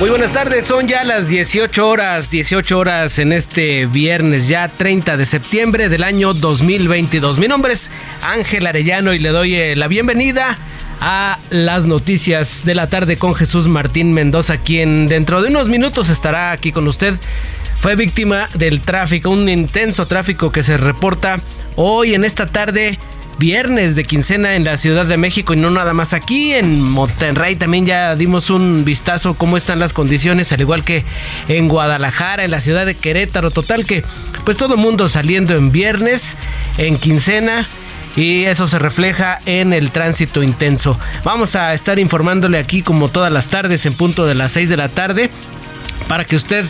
Muy buenas tardes, son ya las 18 horas, 18 horas en este viernes ya 30 de septiembre del año 2022. Mi nombre es Ángel Arellano y le doy eh, la bienvenida a las noticias de la tarde con Jesús Martín Mendoza, quien dentro de unos minutos estará aquí con usted. Fue víctima del tráfico, un intenso tráfico que se reporta hoy en esta tarde viernes de quincena en la Ciudad de México y no nada más aquí, en Monterrey también ya dimos un vistazo cómo están las condiciones, al igual que en Guadalajara, en la ciudad de Querétaro, total que pues todo mundo saliendo en viernes, en quincena. Y eso se refleja en el tránsito intenso. Vamos a estar informándole aquí como todas las tardes en punto de las 6 de la tarde para que usted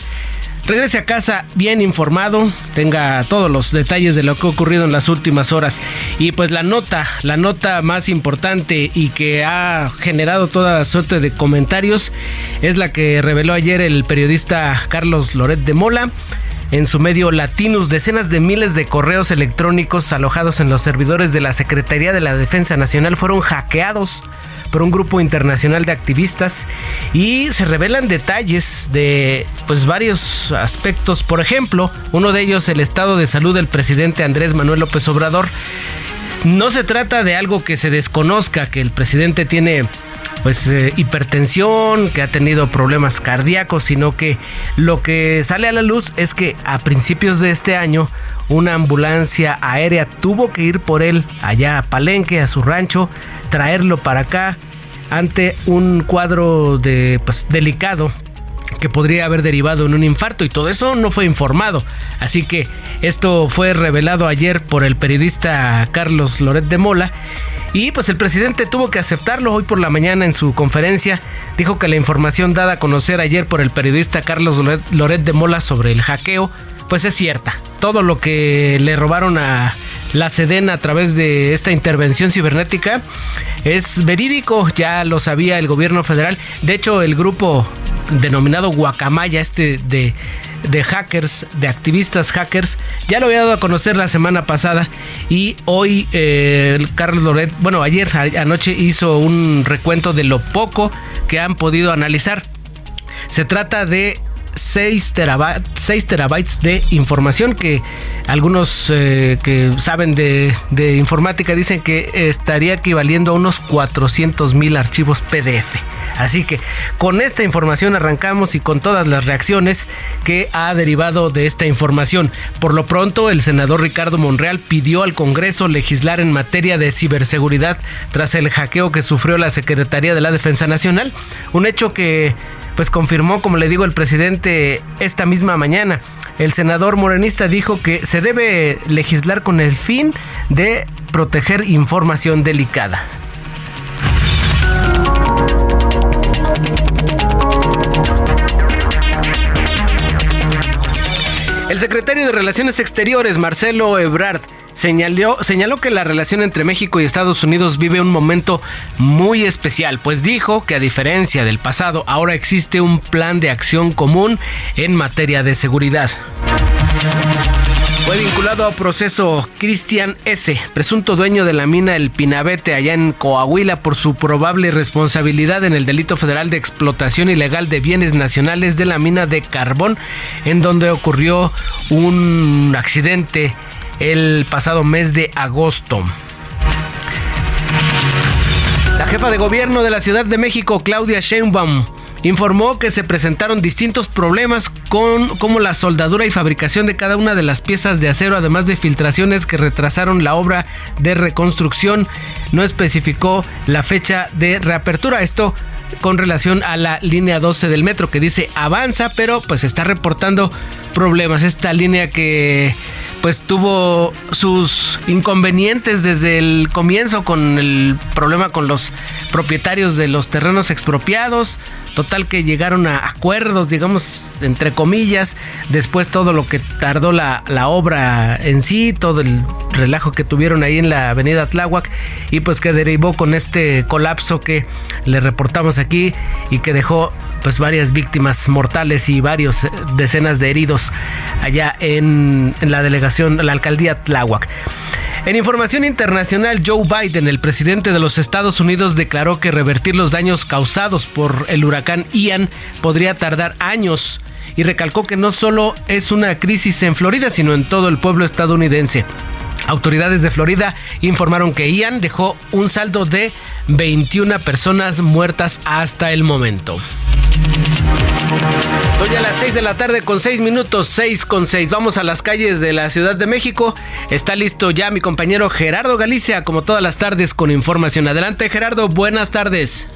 regrese a casa bien informado, tenga todos los detalles de lo que ha ocurrido en las últimas horas. Y pues la nota, la nota más importante y que ha generado toda suerte de comentarios es la que reveló ayer el periodista Carlos Loret de Mola. En su medio Latinus, decenas de miles de correos electrónicos alojados en los servidores de la Secretaría de la Defensa Nacional fueron hackeados por un grupo internacional de activistas y se revelan detalles de pues varios aspectos, por ejemplo, uno de ellos el estado de salud del presidente Andrés Manuel López Obrador. No se trata de algo que se desconozca, que el presidente tiene pues eh, hipertensión, que ha tenido problemas cardíacos, sino que lo que sale a la luz es que a principios de este año una ambulancia aérea tuvo que ir por él allá a Palenque, a su rancho, traerlo para acá ante un cuadro de pues, delicado que podría haber derivado en un infarto y todo eso no fue informado. Así que esto fue revelado ayer por el periodista Carlos Loret de Mola y pues el presidente tuvo que aceptarlo hoy por la mañana en su conferencia. Dijo que la información dada a conocer ayer por el periodista Carlos Loret de Mola sobre el hackeo pues es cierta. Todo lo que le robaron a la Sedena a través de esta intervención cibernética es verídico, ya lo sabía el gobierno federal. De hecho, el grupo denominado Guacamaya, este de, de hackers, de activistas hackers, ya lo había dado a conocer la semana pasada y hoy eh, Carlos Loret, bueno, ayer anoche hizo un recuento de lo poco que han podido analizar. Se trata de 6, terabytes de información que algunos eh, que saben de, de, informática dicen que estaría equivaliendo a unos 400 mil archivos PDF. Así que con esta información arrancamos y con todas las reacciones que ha derivado de esta información. Por lo pronto, el senador Ricardo Monreal pidió al Congreso legislar en materia de ciberseguridad tras el hackeo que sufrió la Secretaría de la Defensa Nacional, un hecho que pues confirmó, como le digo, el presidente esta misma mañana. El senador morenista dijo que se debe legislar con el fin de proteger información delicada. El secretario de Relaciones Exteriores, Marcelo Ebrard, señaló, señaló que la relación entre México y Estados Unidos vive un momento muy especial, pues dijo que a diferencia del pasado, ahora existe un plan de acción común en materia de seguridad. Fue vinculado a proceso Cristian S., presunto dueño de la mina El Pinabete allá en Coahuila por su probable responsabilidad en el delito federal de explotación ilegal de bienes nacionales de la mina de carbón, en donde ocurrió un accidente el pasado mes de agosto. La jefa de gobierno de la Ciudad de México, Claudia Sheinbaum, informó que se presentaron distintos problemas con como la soldadura y fabricación de cada una de las piezas de acero, además de filtraciones que retrasaron la obra de reconstrucción. No especificó la fecha de reapertura. Esto con relación a la línea 12 del metro que dice avanza, pero pues está reportando problemas. Esta línea que pues tuvo sus inconvenientes desde el comienzo con el problema con los propietarios de los terrenos expropiados. Total que llegaron a acuerdos, digamos, entre comillas. Después todo lo que tardó la, la obra en sí, todo el relajo que tuvieron ahí en la avenida Tláhuac. Y pues que derivó con este colapso que le reportamos aquí y que dejó pues varias víctimas mortales y varios eh, decenas de heridos allá en, en la delegación, la alcaldía Tláhuac. En información internacional, Joe Biden, el presidente de los Estados Unidos, declaró que revertir los daños causados por el huracán Ian podría tardar años y recalcó que no solo es una crisis en Florida, sino en todo el pueblo estadounidense. Autoridades de Florida informaron que Ian dejó un saldo de 21 personas muertas hasta el momento. Son ya las 6 de la tarde con 6 minutos, 6 con 6. Vamos a las calles de la Ciudad de México. Está listo ya mi compañero Gerardo Galicia, como todas las tardes, con información. Adelante Gerardo, buenas tardes.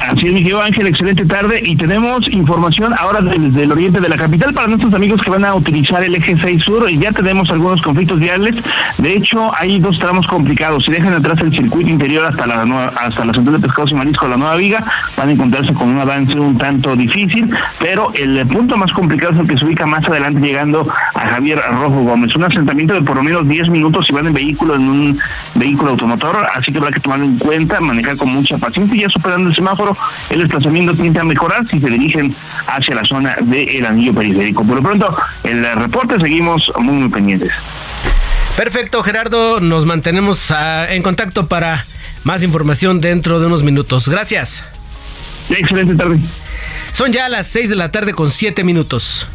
Así es, mi Ángel, excelente tarde. Y tenemos información ahora desde el oriente de la capital para nuestros amigos que van a utilizar el eje 6 sur. Ya tenemos algunos conflictos viales. De hecho, hay dos tramos complicados. Si dejan atrás el circuito interior hasta la hasta la central de pescados y marisco, la nueva viga, van a encontrarse con un avance un tanto difícil. Pero el punto más complicado es el que se ubica más adelante, llegando a Javier Rojo Gómez. Un asentamiento de por lo menos 10 minutos si van en vehículo, en un vehículo automotor. Así que habrá que tomarlo en cuenta, manejar con mucha paciencia y ya superando el semáforo el desplazamiento tiende a mejorar si se dirigen hacia la zona del anillo periférico. Por lo pronto, el reporte seguimos muy, muy pendientes. Perfecto, Gerardo. Nos mantenemos ah, en contacto para más información dentro de unos minutos. Gracias. Excelente tarde. Son ya las 6 de la tarde con 7 minutos.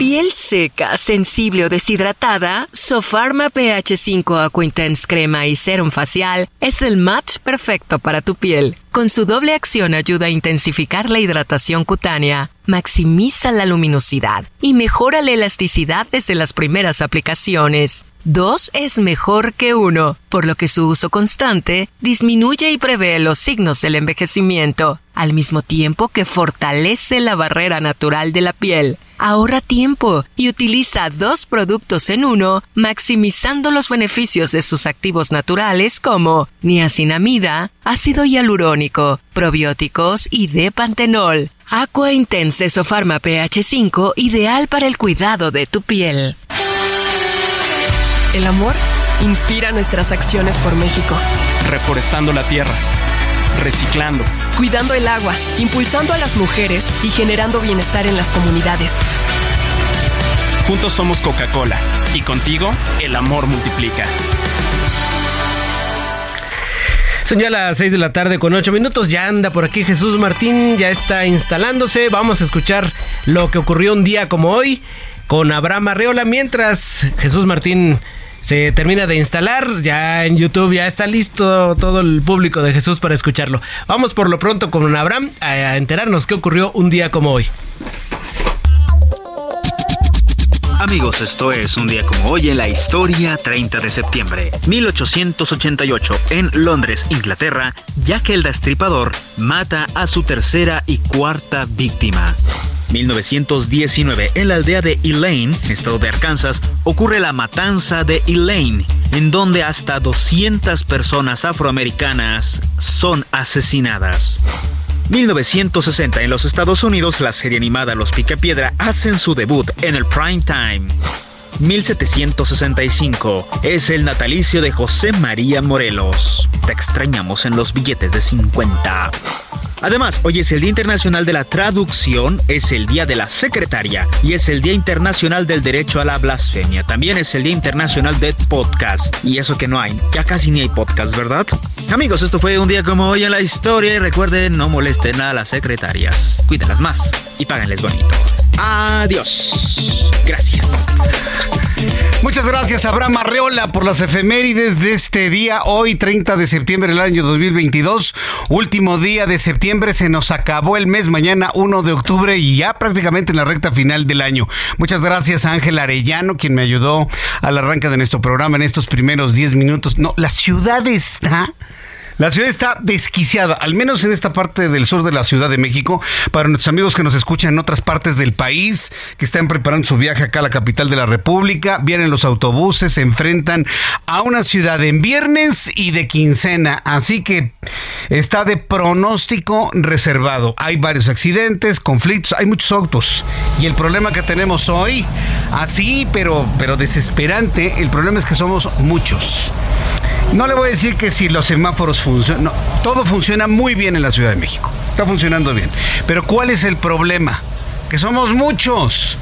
Piel seca, sensible o deshidratada, Sofarma pH 5 Aqua Intense Crema y Serum Facial es el match perfecto para tu piel. Con su doble acción ayuda a intensificar la hidratación cutánea, maximiza la luminosidad y mejora la elasticidad desde las primeras aplicaciones. Dos es mejor que uno, por lo que su uso constante disminuye y prevé los signos del envejecimiento, al mismo tiempo que fortalece la barrera natural de la piel. Ahorra tiempo y utiliza dos productos en uno, maximizando los beneficios de sus activos naturales como niacinamida, ácido hialurónico, probióticos y depantenol. Aqua Intense Sofarma pH 5, ideal para el cuidado de tu piel. El amor inspira nuestras acciones por México. Reforestando la tierra, reciclando, cuidando el agua, impulsando a las mujeres y generando bienestar en las comunidades. Juntos somos Coca-Cola y contigo el amor multiplica. Son ya las 6 de la tarde con 8 minutos. Ya anda por aquí Jesús Martín, ya está instalándose. Vamos a escuchar lo que ocurrió un día como hoy con Abraham Arreola. Mientras Jesús Martín se termina de instalar. Ya en YouTube ya está listo todo el público de Jesús para escucharlo. Vamos por lo pronto con Abraham a enterarnos qué ocurrió un día como hoy. Amigos, esto es un día como hoy en la historia 30 de septiembre 1888 en Londres, Inglaterra, Jack el Destripador mata a su tercera y cuarta víctima. 1919, en la aldea de Elaine, estado de Arkansas, ocurre la matanza de Elaine, en donde hasta 200 personas afroamericanas son asesinadas. 1960 en los Estados Unidos, la serie animada Los Picapiedra hacen su debut en el prime time. 1765 es el natalicio de José María Morelos. Te extrañamos en los billetes de 50. Además, hoy es el Día Internacional de la Traducción, es el Día de la Secretaria y es el Día Internacional del Derecho a la Blasfemia. También es el Día Internacional de Podcast. Y eso que no hay, ya casi ni hay podcast, ¿verdad? Amigos, esto fue un día como hoy en la historia y recuerden, no molesten a las secretarias. Cuídenlas más y páganles bonito. Adiós. Gracias. Muchas gracias, Abraham Arreola, por las efemérides de este día, hoy 30 de septiembre del año 2022. Último día de septiembre, se nos acabó el mes, mañana 1 de octubre y ya prácticamente en la recta final del año. Muchas gracias a Ángel Arellano, quien me ayudó al arranque de nuestro programa en estos primeros 10 minutos. No, la ciudad está la ciudad está desquiciada, al menos en esta parte del sur de la Ciudad de México. Para nuestros amigos que nos escuchan en otras partes del país, que están preparando su viaje acá a la capital de la República, vienen los autobuses, se enfrentan a una ciudad en viernes y de quincena. Así que está de pronóstico reservado. Hay varios accidentes, conflictos, hay muchos autos. Y el problema que tenemos hoy, así, pero, pero desesperante, el problema es que somos muchos. No le voy a decir que si los semáforos funcionan, todo funciona muy bien en la Ciudad de México, está funcionando bien. Pero ¿cuál es el problema? Que somos muchos.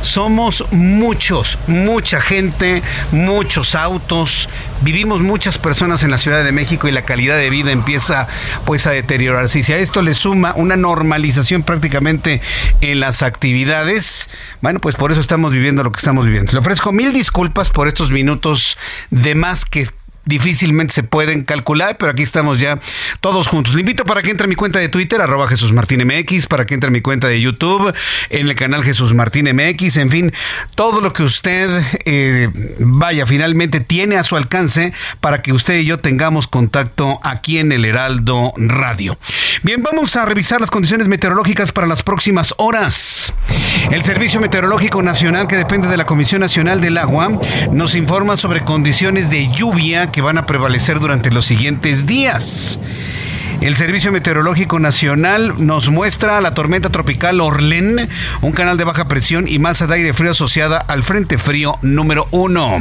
Somos muchos, mucha gente, muchos autos, vivimos muchas personas en la Ciudad de México y la calidad de vida empieza pues a deteriorarse. Y si a esto le suma una normalización prácticamente en las actividades, bueno, pues por eso estamos viviendo lo que estamos viviendo. Le ofrezco mil disculpas por estos minutos de más que difícilmente se pueden calcular, pero aquí estamos ya todos juntos. Le invito para que entre a mi cuenta de Twitter, arroba Jesús Martín MX, para que entre a mi cuenta de YouTube, en el canal Jesús Martín MX, en fin, todo lo que usted eh, vaya, finalmente tiene a su alcance para que usted y yo tengamos contacto aquí en el Heraldo Radio. Bien, vamos a revisar las condiciones meteorológicas para las próximas horas. El Servicio Meteorológico Nacional, que depende de la Comisión Nacional del Agua, nos informa sobre condiciones de lluvia que van a prevalecer durante los siguientes días. El Servicio Meteorológico Nacional nos muestra la tormenta tropical Orlen, un canal de baja presión y masa de aire frío asociada al Frente Frío número 1.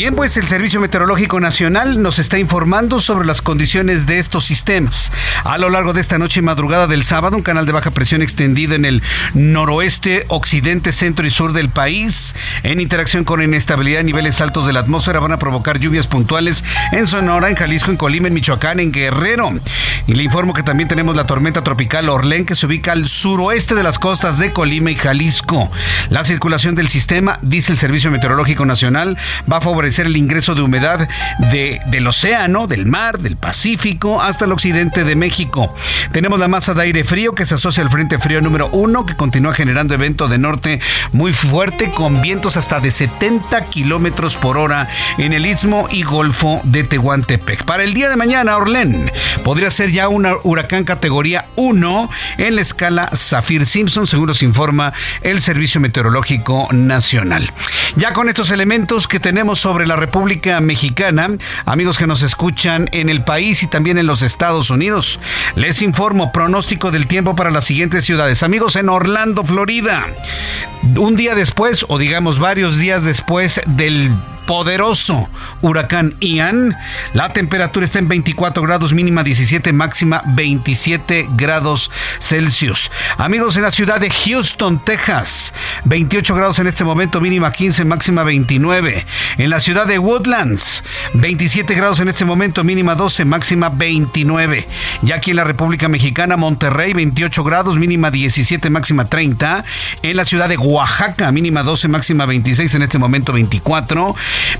Bien, pues el Servicio Meteorológico Nacional nos está informando sobre las condiciones de estos sistemas. A lo largo de esta noche y madrugada del sábado, un canal de baja presión extendido en el noroeste, occidente, centro y sur del país, en interacción con inestabilidad a niveles altos de la atmósfera, van a provocar lluvias puntuales en Sonora, en Jalisco, en Colima, en Michoacán, en Guerrero. Y le informo que también tenemos la tormenta tropical Orlén, que se ubica al suroeste de las costas de Colima y Jalisco. La circulación del sistema, dice el Servicio Meteorológico Nacional, va a favorecer el ingreso de humedad de, del océano, del mar, del Pacífico, hasta el occidente de México. Tenemos la masa de aire frío que se asocia al Frente Frío número 1, que continúa generando evento de norte muy fuerte, con vientos hasta de 70 kilómetros por hora en el istmo y golfo de Tehuantepec. Para el día de mañana, Orlén podría ser ya un huracán categoría 1 en la escala Zafir Simpson, según nos informa el Servicio Meteorológico Nacional. Ya con estos elementos que tenemos sobre la República Mexicana, amigos que nos escuchan en el país y también en los Estados Unidos. Les informo pronóstico del tiempo para las siguientes ciudades. Amigos en Orlando, Florida. Un día después, o digamos varios días después del poderoso huracán Ian. La temperatura está en 24 grados mínima 17, máxima 27 grados Celsius. Amigos en la ciudad de Houston, Texas, 28 grados en este momento, mínima 15, máxima 29. En la ciudad de Woodlands, 27 grados en este momento, mínima 12, máxima 29. Ya aquí en la República Mexicana, Monterrey, 28 grados, mínima 17, máxima 30. En la ciudad de Oaxaca, mínima 12, máxima 26, en este momento 24.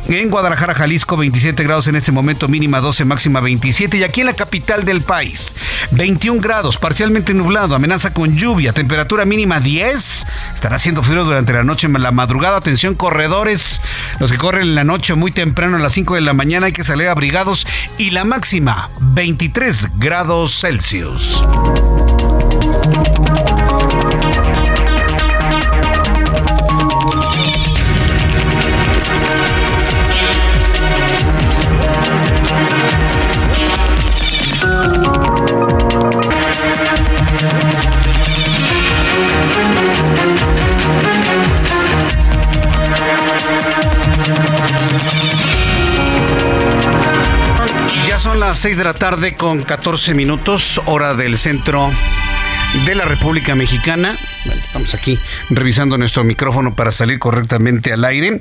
En Guadalajara, Jalisco, 27 grados en este momento, mínima 12, máxima 27. Y aquí en la capital del país, 21 grados, parcialmente nublado, amenaza con lluvia, temperatura mínima 10. Estará haciendo frío durante la noche, la madrugada. Atención, corredores, los que corren en la noche muy temprano, a las 5 de la mañana, hay que salir abrigados. Y la máxima, 23 grados Celsius. 6 de la tarde con 14 minutos, hora del centro de la República Mexicana. estamos aquí revisando nuestro micrófono para salir correctamente al aire.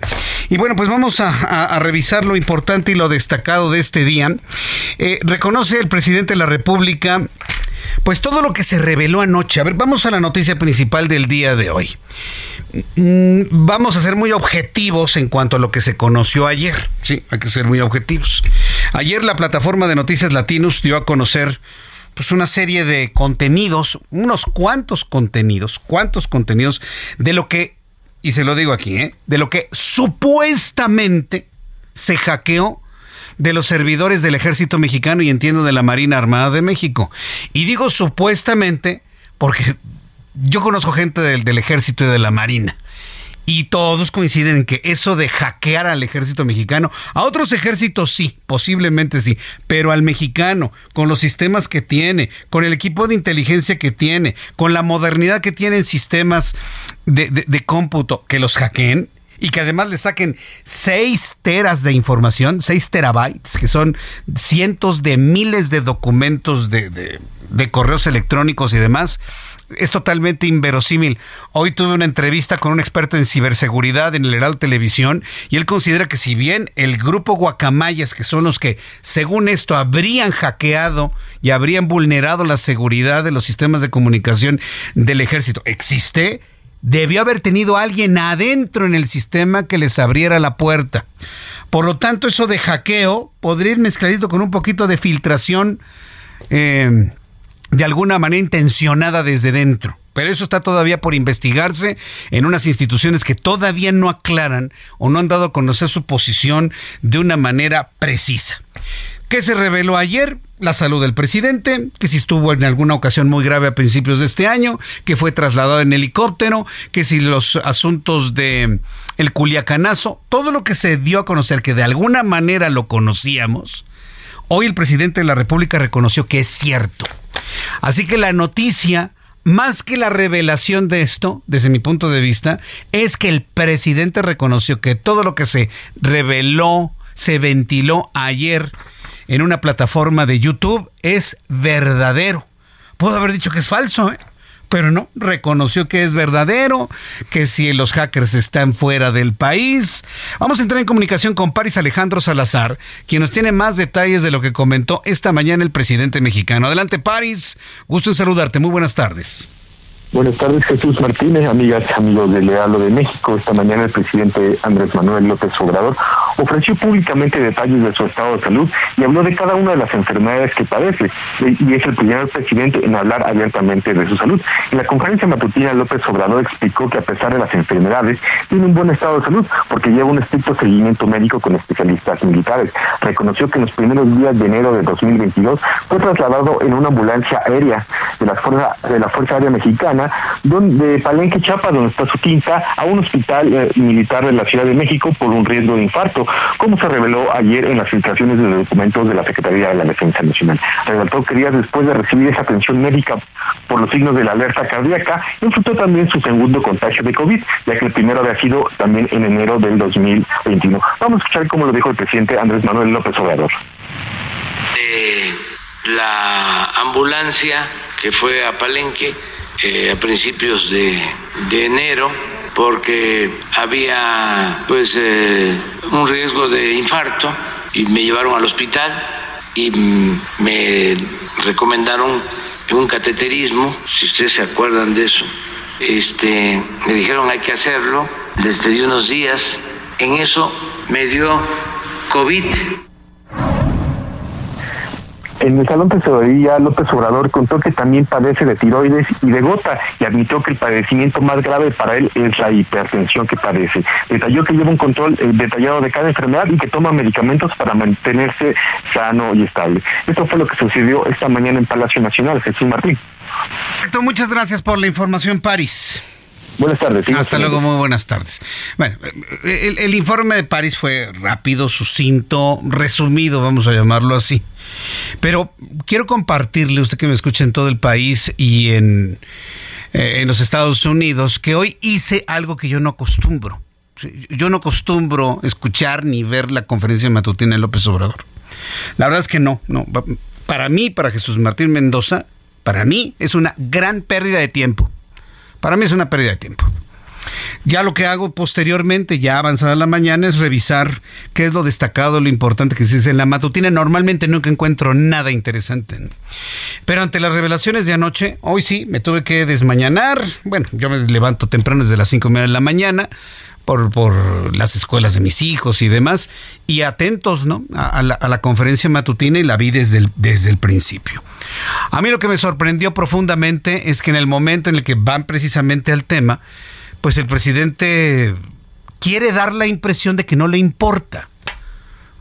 Y bueno, pues vamos a, revisar lo importante y lo destacado de este día. Eh, reconoce el presidente de la República pues todo lo que se reveló anoche. A ver, vamos a la noticia principal del día de hoy. Mm, vamos a ser muy objetivos en cuanto a lo que se conoció ayer. Sí, hay que ser muy objetivos. Ayer la plataforma de Noticias Latinos dio a conocer pues una serie de contenidos, unos cuantos contenidos, cuantos contenidos de lo que, y se lo digo aquí, ¿eh? de lo que supuestamente se hackeó de los servidores del ejército mexicano y entiendo de la Marina Armada de México. Y digo supuestamente porque yo conozco gente del, del ejército y de la Marina. Y todos coinciden en que eso de hackear al ejército mexicano, a otros ejércitos sí, posiblemente sí, pero al mexicano, con los sistemas que tiene, con el equipo de inteligencia que tiene, con la modernidad que tienen sistemas de, de cómputo, que los hackeen, y que además le saquen 6 teras de información, 6 terabytes, que son cientos de miles de documentos de, de, correos electrónicos y demás, es totalmente inverosímil. Hoy tuve una entrevista con un experto en ciberseguridad en el Heraldo Televisión y él considera que si bien el grupo Guacamayas, que son los que según esto habrían hackeado y habrían vulnerado la seguridad de los sistemas de comunicación del ejército, existe, debió haber tenido alguien adentro en el sistema que les abriera la puerta. Por lo tanto, eso de hackeo podría ir mezcladito con un poquito de filtración eh, de alguna manera intencionada desde dentro. Pero eso está todavía por investigarse en unas instituciones que todavía no aclaran o no han dado a conocer su posición de una manera precisa. ¿Qué se reveló ayer? La salud del presidente, que si estuvo en alguna ocasión muy grave a principios de este año, que fue trasladado en helicóptero, que si los asuntos de el culiacanazo, todo lo que se dio a conocer que de alguna manera lo conocíamos, hoy el presidente de la República reconoció que es cierto. Así que la noticia más que la revelación de esto, desde mi punto de vista, es que el presidente reconoció que todo lo que se reveló, se ventiló ayer en una plataforma de YouTube es verdadero. Puedo haber dicho que es falso, ¿eh? Pero no, reconoció que es verdadero, que si los hackers están fuera del país. Vamos a entrar en comunicación con Paris Alejandro Salazar, quien nos tiene más detalles de lo que comentó esta mañana el presidente mexicano. Adelante, Paris, gusto en saludarte, muy buenas tardes. Buenas tardes, Jesús Martínez, amigas, amigos del Lealo de México. Esta mañana el presidente Andrés Manuel López Obrador ofreció públicamente detalles de su estado de salud y habló de cada una de las enfermedades que padece. Y es el primer presidente en hablar abiertamente de su salud. En la conferencia matutina, López Obrador explicó que a pesar de las enfermedades, tiene un buen estado de salud porque lleva un estricto seguimiento médico con especialistas militares. Reconoció que en los primeros días de enero de 2022 fue trasladado en una ambulancia aérea de de la Fuerza Aérea Mexicana donde Palenque Chapa, donde está su quinta, a un hospital eh, militar de la Ciudad de México por un riesgo de infarto, como se reveló ayer en las filtraciones de documentos de la Secretaría de la Defensa Nacional. Relató que días después de recibir esa atención médica por los signos de la alerta cardíaca, enfrentó también su segundo contagio de COVID, ya que el primero había sido también en enero del 2021. Vamos a escuchar cómo lo dijo el presidente Andrés Manuel López Obrador. la ambulancia que fue a Palenque eh, a principios de, enero porque había pues eh, un riesgo de infarto y me llevaron al hospital y me recomendaron un cateterismo, si ustedes se acuerdan de eso. Este, me dijeron hay que hacerlo, les pedí unos días, en eso me dio COVID en el Salón Tesorería, López Obrador contó que también padece de tiroides y de gota y admitió que el padecimiento más grave para él es la hipertensión que padece. Detalló que lleva un control eh, detallado de cada enfermedad y que toma medicamentos para mantenerse sano y estable. Esto fue lo que sucedió esta mañana en Palacio Nacional. Jesús Martín. Muchas gracias por la información, París. Buenas tardes. Hasta luego, muy buenas tardes. Bueno, el, el, informe de París fue rápido, sucinto, resumido, vamos a llamarlo así. Pero quiero compartirle, usted que me escucha en todo el país y en, eh, en los Estados Unidos, que hoy hice algo que yo no acostumbro. Yo no acostumbro escuchar ni ver la conferencia matutina de López Obrador. La verdad es que no, no. Para mí, para Jesús Martín Mendoza, para mí es una gran pérdida de tiempo. Para mí es una pérdida de tiempo. Ya lo que hago posteriormente, ya avanzada la mañana, es revisar qué es lo destacado, lo importante que se dice en la matutina. Normalmente nunca encuentro nada interesante. Pero ante las revelaciones de anoche, hoy sí, me tuve que desmañanar. Bueno, yo me levanto temprano desde las cinco y media de la mañana. Por, por, las escuelas de mis hijos y demás, y atentos ¿no? a, la, a la conferencia matutina y la vi desde desde el principio. A mí lo que me sorprendió profundamente es que en el momento en el que van precisamente al tema, pues el presidente quiere dar la impresión de que no le importa.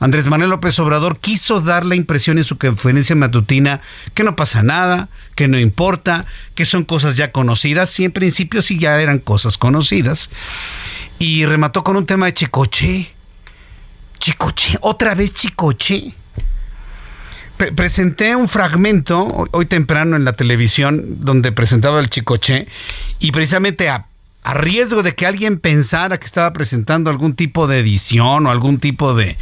Andrés Manuel López Obrador quiso dar la impresión en su conferencia matutina que no pasa nada, que no importa, que son cosas ya conocidas, y en principio sí ya eran cosas conocidas. Y remató con un tema de Chicoche. Chicoche, otra vez Chicoche. Presenté un fragmento hoy, temprano en la televisión donde presentaba el Chicoche y precisamente a a riesgo de que alguien pensara que estaba presentando algún tipo de edición o algún tipo de,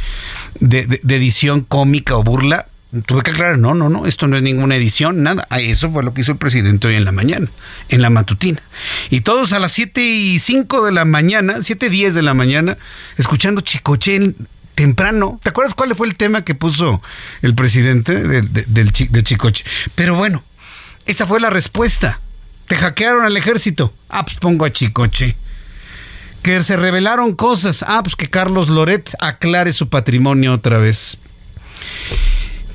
de, edición cómica o burla, tuve que aclarar, no, no, no, esto no es ninguna edición, nada. Ah, eso fue lo que hizo el presidente hoy en la mañana, en la matutina. Y todos a las 7 y 5 de la mañana, 7 y 10 de la mañana, escuchando Chicoche temprano. ¿Te acuerdas cuál fue el tema que puso el presidente del, del, de Chicoche? Pero bueno, esa fue la respuesta. Te hackearon al ejército. Ah, pues pongo a Chicoche. Que se revelaron cosas. Ah, pues que Carlos Loret aclare su patrimonio otra vez.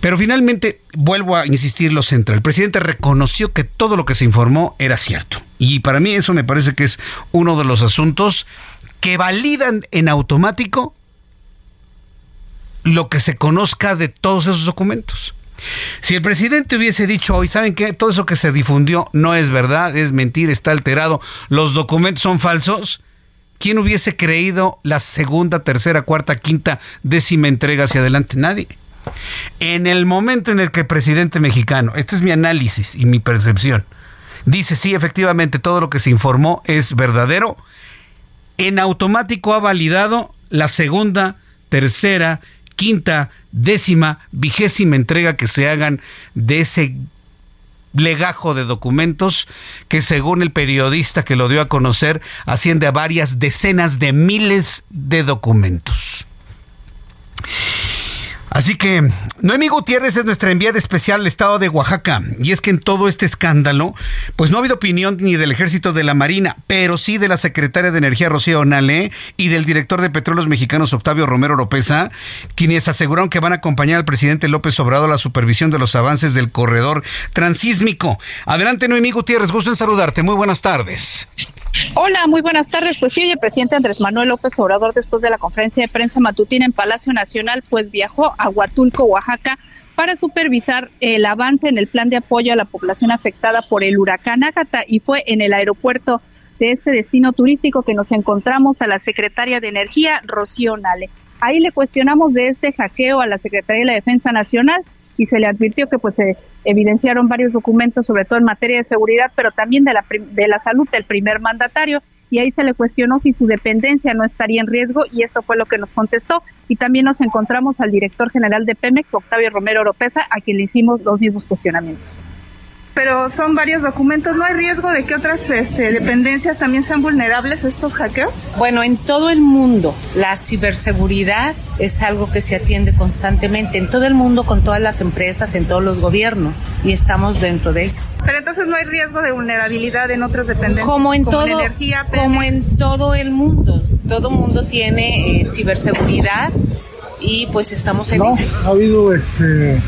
Pero finalmente, vuelvo a insistir lo central. El presidente reconoció que todo lo que se informó era cierto. Y para mí eso me parece que es uno de los asuntos que validan en automático lo que se conozca de todos esos documentos. Si el presidente hubiese dicho hoy, ¿saben qué? Todo eso que se difundió no es verdad, es mentira, está alterado, los documentos son falsos. ¿Quién hubiese creído la segunda, tercera, cuarta, quinta, décima entrega hacia adelante? Nadie. En el momento en el que el presidente mexicano, este es mi análisis y mi percepción, dice sí, efectivamente, todo lo que se informó es verdadero, en automático ha validado la segunda, tercera quinta, décima, vigésima entrega que se hagan de ese legajo de documentos que según el periodista que lo dio a conocer asciende a varias decenas de miles de documentos. Así que Noemí Gutiérrez es nuestra enviada especial al estado de Oaxaca. Y es que en todo este escándalo, pues no ha habido opinión ni del ejército de la Marina, pero sí de la secretaria de Energía Rocío Nale y del director de Petróleos Mexicanos Octavio Romero Oropesa, quienes aseguraron que van a acompañar al presidente López Obrador a la supervisión de los avances del corredor transísmico. Adelante Noemí Gutiérrez, gusto en saludarte. Muy buenas tardes. Hola, muy buenas tardes. Pues sí, el presidente Andrés Manuel López Obrador, después de la conferencia de prensa matutina en Palacio Nacional, pues viajó a Huatulco, Oaxaca, para supervisar el avance en el plan de apoyo a la población afectada por el huracán Ágata y fue en el aeropuerto de este destino turístico que nos encontramos a la secretaria de Energía, Rocío Nale. Ahí le cuestionamos de este hackeo a la Secretaría de la Defensa Nacional y se le advirtió que pues se evidenciaron varios documentos, sobre todo en materia de seguridad, pero también de la, de la salud del primer mandatario. Y ahí se le cuestionó si su dependencia no estaría en riesgo y esto fue lo que nos contestó. Y también nos encontramos al director general de Pemex, Octavio Romero Oropesa, a quien le hicimos los mismos cuestionamientos pero son varios documentos. ¿No hay riesgo de que otras este, dependencias también sean vulnerables a estos hackeos? Bueno, en todo el mundo la ciberseguridad es algo que se atiende constantemente, en todo el mundo, con todas las empresas, en todos los gobiernos, y estamos dentro de ello. Pero entonces no hay riesgo de vulnerabilidad en otras dependencias. Como en todo, como en todo el mundo. Todo el mundo tiene eh, ciberseguridad y pues estamos en. No, ha habido este,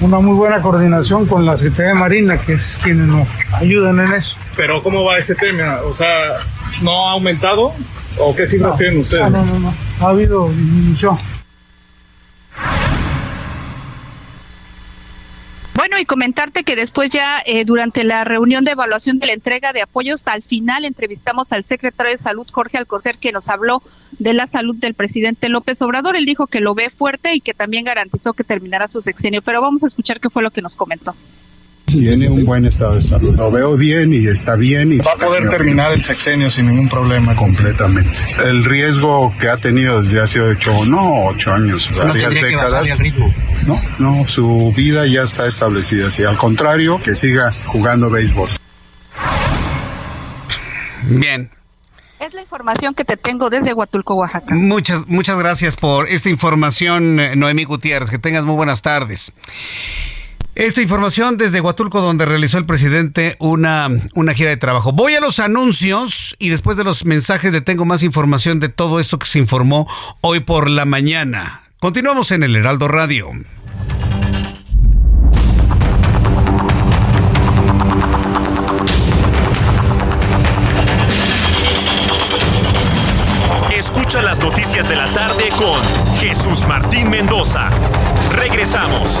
una muy buena coordinación con la Secretaría de Marina, que es quienes nos ayudan en eso. Pero ¿cómo va ese tema? O sea, ¿no ha aumentado? ¿O qué cifras tienen ustedes? No, no, no, ha habido disminución. Bueno, y comentarte que después ya eh, durante la reunión de evaluación de la entrega de apoyos, al final entrevistamos al secretario de Salud, Jorge Alcocer, que nos habló de la salud del presidente López Obrador. Él dijo que lo ve fuerte y que también garantizó que terminará su sexenio. Pero vamos a escuchar qué fue lo que nos comentó tiene un buen estado de salud. Lo veo bien y está bien. Y Va a poder terminar el sexenio sin ningún problema. Completamente. El riesgo que ha tenido desde hace ocho, no ocho años, varias décadas. No, no, su vida ya está establecida. Si al contrario, que siga jugando béisbol. Bien, es la información que te tengo desde Huatulco, Oaxaca. Muchas, muchas gracias por esta información, eh, Noemí Gutiérrez. Que tengas muy buenas tardes. Esta información desde Huatulco, donde realizó el presidente una, una gira de trabajo. Voy a los anuncios y después de los mensajes le tengo más información de todo esto que se informó hoy por la mañana. Continuamos en el Heraldo Radio. Escucha las noticias de la tarde con Jesús Martín Mendoza. Regresamos.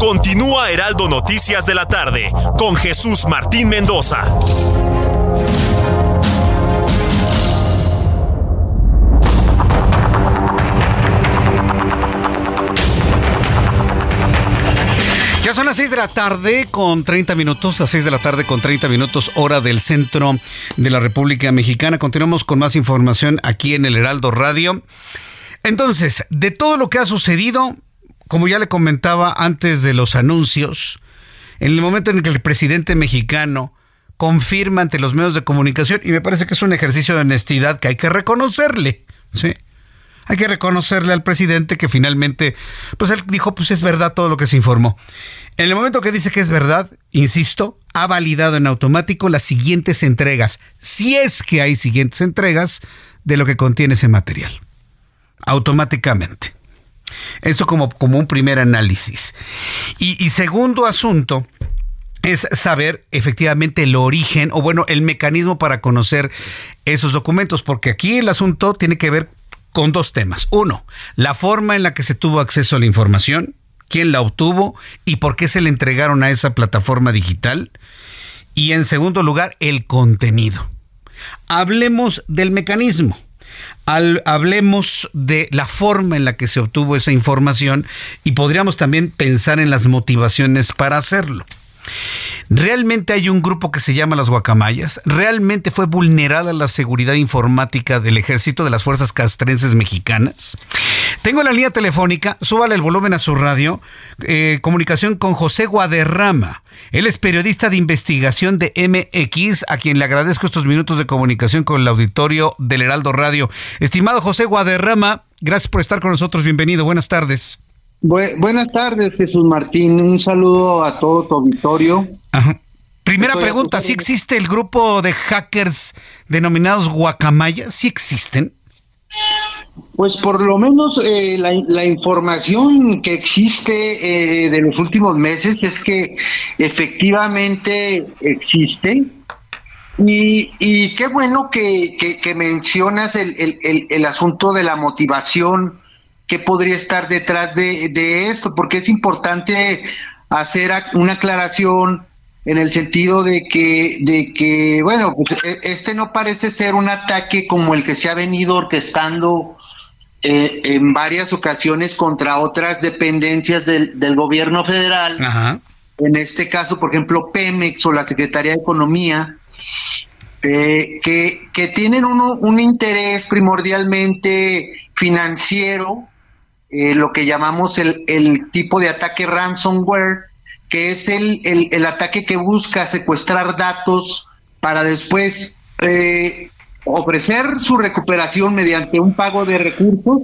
Continúa Heraldo Noticias de la tarde con Jesús Martín Mendoza. Ya son las 6 de la tarde con 30 minutos, las 6 de la tarde con 30 minutos hora del centro de la República Mexicana. Continuamos con más información aquí en el Heraldo Radio. Entonces, de todo lo que ha sucedido, como ya le comentaba antes de los anuncios, en el momento en que el presidente mexicano confirma ante los medios de comunicación, y me parece que es un ejercicio de honestidad que hay que reconocerle, ¿sí? Hay que reconocerle al presidente que finalmente, pues él dijo, pues es verdad todo lo que se informó. En el momento que dice que es verdad, insisto, ha validado en automático las siguientes entregas, si es que hay siguientes entregas de lo que contiene ese material. Automáticamente. Eso como, como un primer análisis. Y, y segundo asunto, es saber efectivamente el origen o bueno, el mecanismo para conocer esos documentos, porque aquí el asunto tiene que ver con dos temas. Uno, la forma en la que se tuvo acceso a la información, quién la obtuvo y por qué se le entregaron a esa plataforma digital. Y en segundo lugar, el contenido. Hablemos del mecanismo. Hablemos de la forma en la que se obtuvo esa información y podríamos también pensar en las motivaciones para hacerlo. ¿Realmente hay un grupo que se llama las guacamayas? ¿Realmente fue vulnerada la seguridad informática del ejército de las fuerzas castrenses mexicanas? Tengo la línea telefónica, súbale el volumen a su radio, eh, comunicación con José Guaderrama. Él es periodista de investigación de MX, a quien le agradezco estos minutos de comunicación con el auditorio del Heraldo Radio. Estimado José Guaderrama, gracias por estar con nosotros, bienvenido, buenas tardes buenas tardes, Jesús Martín. Un saludo a todo tu auditorio. Primera pregunta, ¿sí existe el grupo de hackers denominados Guacamaya? ¿Sí existen? Pues por lo menos eh, la, información que existe eh, de los últimos meses es que efectivamente existe. Y, qué bueno que, mencionas el, el asunto de la motivación qué podría estar detrás de, esto, porque es importante hacer una aclaración en el sentido de que, de que bueno, pues, e, este no parece ser un ataque como el que se ha venido orquestando eh, en varias ocasiones contra otras dependencias del, gobierno federal. En este caso, por ejemplo, Pemex o la Secretaría de Economía, eh, que, que tienen uno, un interés primordialmente financiero eh, lo que llamamos el, el, tipo de ataque ransomware, que es el, el, ataque que busca secuestrar datos para después eh, ofrecer su recuperación mediante un pago de recursos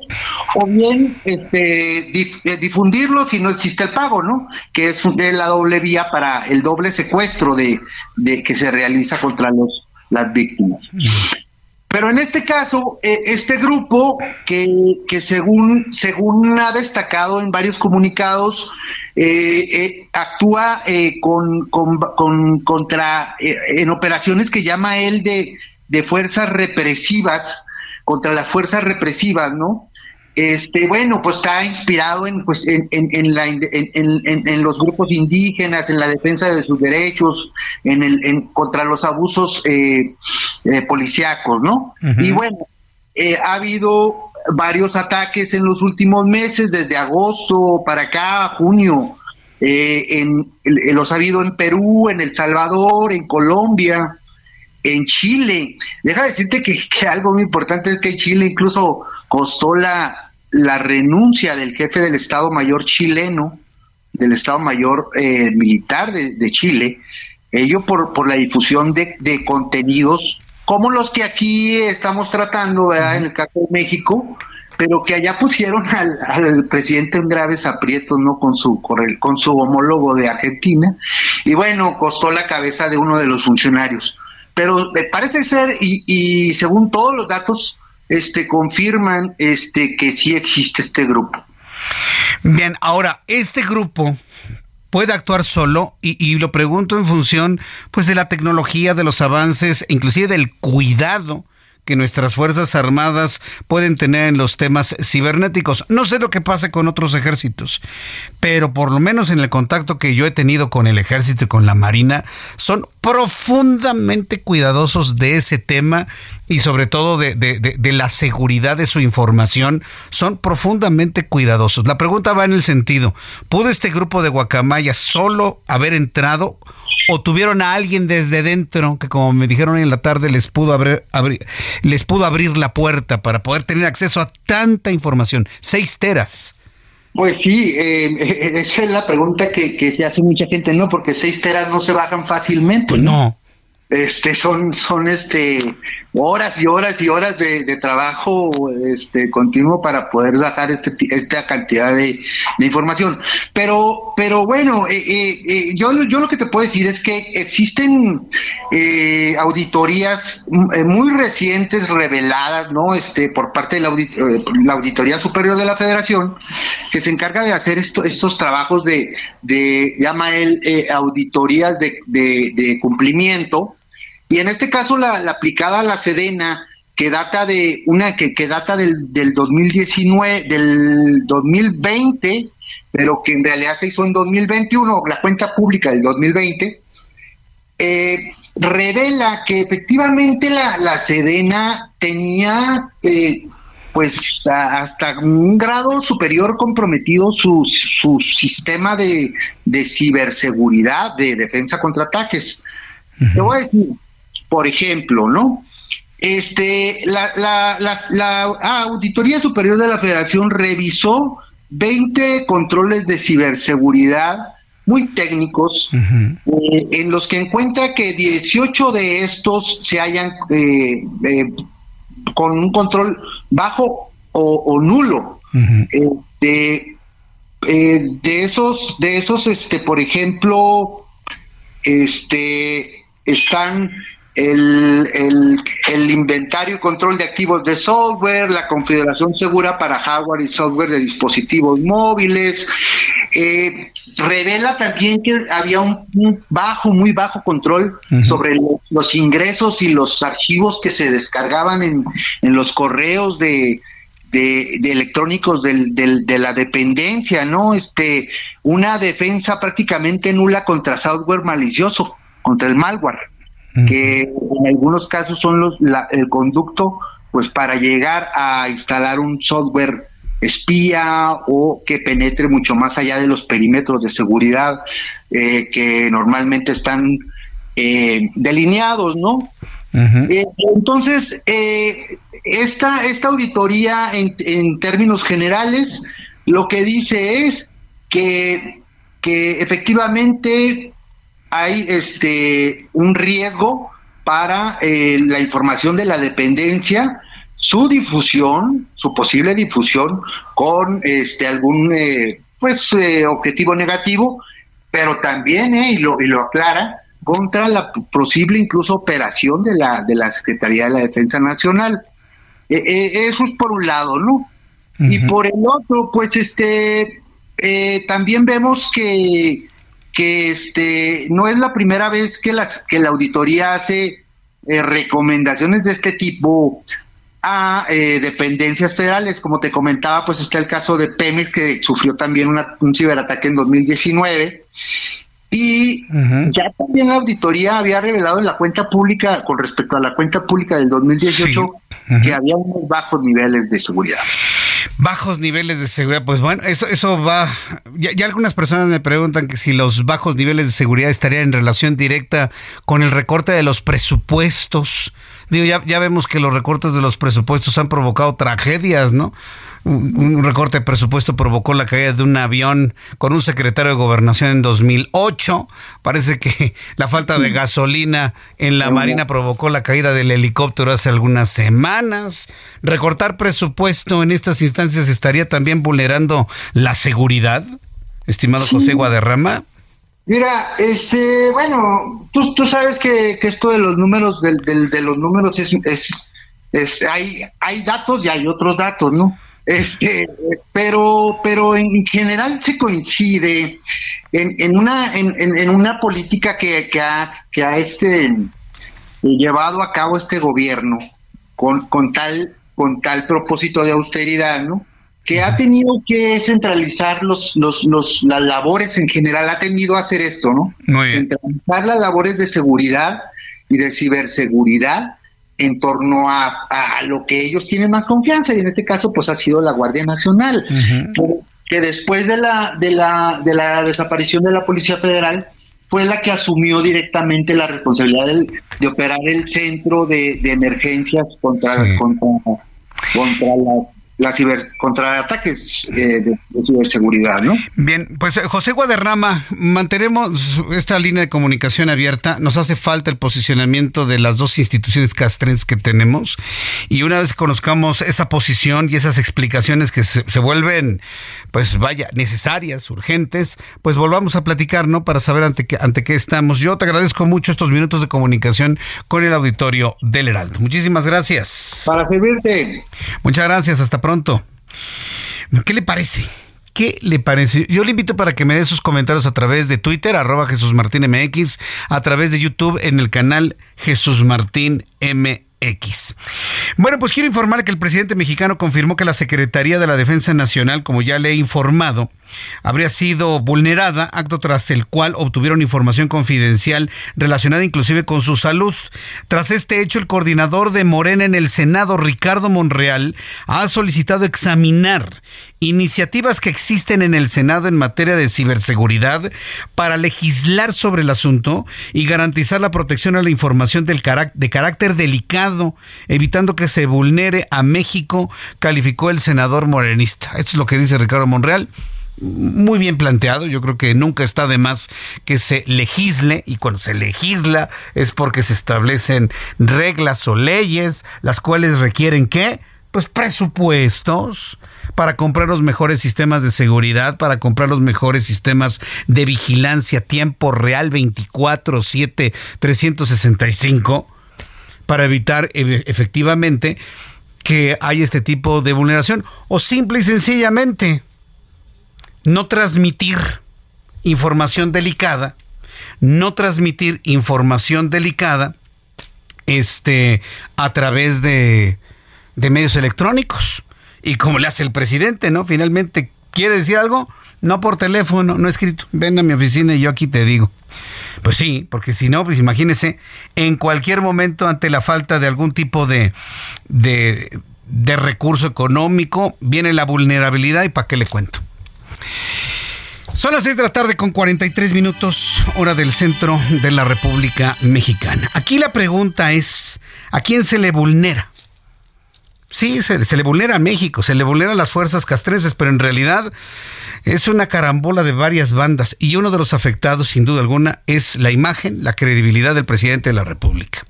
o bien este eh, difundirlo si no existe el pago, ¿no? Que es la doble vía para el doble secuestro de, de que se realiza contra los las víctimas. Pero en este caso, eh, este grupo que, que, según, según ha destacado en varios comunicados, eh, eh, actúa con, con, contra en operaciones que llama él de, de fuerzas represivas, contra las fuerzas represivas, ¿no? Este, bueno, pues está inspirado en, pues, en, en, la, en, los grupos indígenas, en la defensa de sus derechos, en el, en, contra los abusos eh, eh policíacos, ¿no? Y bueno, eh, ha habido varios ataques en los últimos meses, desde agosto para acá, junio. Eh, en, los ha habido en Perú, en El Salvador, en Colombia, en Chile. Deja decirte que, que, algo muy importante es que Chile incluso costó la, la renuncia del jefe del Estado Mayor chileno, del Estado Mayor eh, militar de, Chile, ello por, por la difusión de, contenidos como los que aquí estamos tratando, ¿verdad? En el caso de México, pero que allá pusieron al, presidente en graves aprietos, ¿no? Con su, con su homólogo de Argentina, y bueno, costó la cabeza de uno de los funcionarios. Pero me parece ser, y, y según todos los datos, este, confirman este, que sí existe este grupo. Bien, ahora, este grupo puede actuar solo y, y, lo pregunto en función pues de la tecnología, de los avances, inclusive del cuidado que nuestras Fuerzas Armadas pueden tener en los temas cibernéticos. No sé lo que pase con otros ejércitos, pero por lo menos en el contacto que yo he tenido con el ejército y con la Marina, son profundamente cuidadosos de ese tema y sobre todo de, de, la seguridad de su información, son profundamente cuidadosos. La pregunta va en el sentido, ¿pudo este grupo de Guacamaya solo haber entrado o tuvieron a alguien desde dentro que como me dijeron en la tarde les pudo abrir, les pudo abrir la puerta para poder tener acceso a tanta información, seis teras. Pues sí, eh, esa es la pregunta que, que, se hace mucha gente, ¿no? Porque seis teras no se bajan fácilmente. Pues no. Este, son, son este, horas y horas y horas de, trabajo este, continuo para poder bajar este, esta cantidad de, información. Pero, pero bueno, eh, eh, eh, yo, yo lo que te puedo decir es que existen auditorías muy recientes reveladas, ¿no? Este, por parte de la, la, Auditoría Superior de la Federación, que se encarga de hacer esto, estos trabajos de, de llama él, auditorías de, de cumplimiento y en este caso la, aplicada a la Sedena, que data de una que, que data del, del 2019, del 2020, pero que en realidad se hizo en 2021, la cuenta pública del 2020, eh, revela que efectivamente la, la Sedena tenía eh, pues hasta un grado superior comprometido su, su sistema de, de ciberseguridad, de defensa contra ataques. Te voy a decir, por ejemplo, ¿no? Este, la, la, la, Auditoría Superior de la Federación revisó 20 controles de ciberseguridad muy técnicos, eh, en los que encuentra que 18 de estos se hayan eh, eh, con un control bajo o, nulo. de, de esos, de esos, este, por ejemplo, este, están el, el, inventario y control de activos de software, la configuración segura para hardware y software de dispositivos móviles. Eh, revela también que había un, bajo, muy bajo control sobre los ingresos y los archivos que se descargaban en, en los correos de, de, electrónicos del, de la dependencia, ¿no? Este, una defensa prácticamente nula contra software malicioso, contra el malware que en algunos casos son los, el conducto pues para llegar a instalar un software espía o que penetre mucho más allá de los perímetros de seguridad eh, que normalmente están eh, delineados, ¿no? Eh, entonces, esta, esta auditoría en, en, términos generales lo que dice es que, que efectivamente hay este un riesgo para eh, la información de la dependencia, su difusión, su posible difusión con este algún eh, pues eh, objetivo negativo, pero también y lo y lo aclara contra la posible incluso operación de la, de la Secretaría de la Defensa Nacional. Eh, eh, eso es por un lado, ¿no? Y por el otro, pues este, eh, también vemos que, que este, no es la primera vez que, las, que la auditoría hace recomendaciones de este tipo a dependencias federales. Como te comentaba, pues está el caso de Pemex, que sufrió también un ciberataque en 2019 y ya también la auditoría había revelado en la cuenta pública, con respecto a la cuenta pública del 2018, que había unos bajos niveles de seguridad. Bajos niveles de seguridad, pues bueno, eso, eso va. Ya, ya, algunas personas me preguntan que si los bajos niveles de seguridad estarían en relación directa con el recorte de los presupuestos. Digo, ya, ya vemos que los recortes de los presupuestos han provocado tragedias, ¿no? Un recorte de presupuesto provocó la caída de un avión con un secretario de gobernación en 2008. Parece que la falta de gasolina en la Marina provocó la caída del helicóptero hace algunas semanas. Recortar presupuesto en estas instancias estaría también vulnerando la seguridad, estimado José Guadarrama. Mira, este, bueno, tú, tú sabes que, esto de los números, de, de los números es, es, es, hay, hay datos y hay otros datos, ¿no? Este, pero, pero en general se coincide en, en una, en, en, una política que, que, ha, que ha este, llevado a cabo este gobierno con, con tal, con tal propósito de austeridad, ¿no? que ha tenido que centralizar los, los, los, las labores en general, ha tenido a hacer esto, ¿no? Centralizar las labores de seguridad y de ciberseguridad en torno a, lo que ellos tienen más confianza y en este caso pues ha sido la Guardia Nacional. Que, después de la de la de la desaparición de la Policía Federal fue la que asumió directamente la responsabilidad de operar el centro de, emergencias contra, contra contra la la ciber, contra ataques eh, de, ciberseguridad, ¿no? Bien, pues eh, José Guaderrama, mantenemos esta línea de comunicación abierta. Nos hace falta el posicionamiento de las dos instituciones castrenses que tenemos y una vez conozcamos esa posición y esas explicaciones que se, vuelven, pues vaya, necesarias, urgentes, pues volvamos a platicar, ¿no? Para saber ante qué, ante qué estamos. Yo te agradezco mucho estos minutos de comunicación con el auditorio del Heraldo. Muchísimas gracias. Para servirte. Muchas gracias. Hasta pronto. ¿Qué le parece? ¿Qué le parece? Yo le invito para que me dé sus comentarios a través de Twitter, arroba Jesús Martín MX, a través de YouTube en el canal Jesús Martín MX. Bueno, pues quiero informar que el presidente mexicano confirmó que la Secretaría de la Defensa Nacional, como ya le he informado, habría sido vulnerada, acto tras el cual obtuvieron información confidencial relacionada inclusive con su salud. Tras este hecho, el coordinador de Morena en el Senado, Ricardo Monreal, ha solicitado examinar iniciativas que existen en el Senado en materia de ciberseguridad para legislar sobre el asunto y garantizar la protección a la información de carácter delicado, evitando que se vulnere a México, calificó el senador morenista. Esto es lo que dice Ricardo Monreal muy bien planteado. Yo creo que nunca está de más que se legisle y cuando se legisla es porque se establecen reglas o leyes las cuales requieren qué? Pues presupuestos para comprar los mejores sistemas de seguridad, para comprar los mejores sistemas de vigilancia tiempo real 24 7 365 para evitar e, efectivamente que haya este tipo de vulneración. O simple y sencillamente no transmitir información delicada, no transmitir información delicada este, a través de, de medios electrónicos. Y como le hace el presidente, ¿no? Finalmente, ¿quiere decir algo? No por teléfono, no escrito. Ven a mi oficina y yo aquí te digo. Pues sí, porque si no, pues imagínese, en cualquier momento ante la falta de algún tipo de, de, recurso económico, viene la vulnerabilidad y para qué le cuento. Son las 6 de la tarde con 43 minutos, hora del centro de la República Mexicana. Aquí la pregunta es, ¿a quién se le vulnera? Sí, se, le vulnera a México, se le vulnera a las fuerzas castrenses, pero en realidad es una carambola de varias bandas y uno de los afectados, sin duda alguna, es la imagen, la credibilidad del presidente de la República.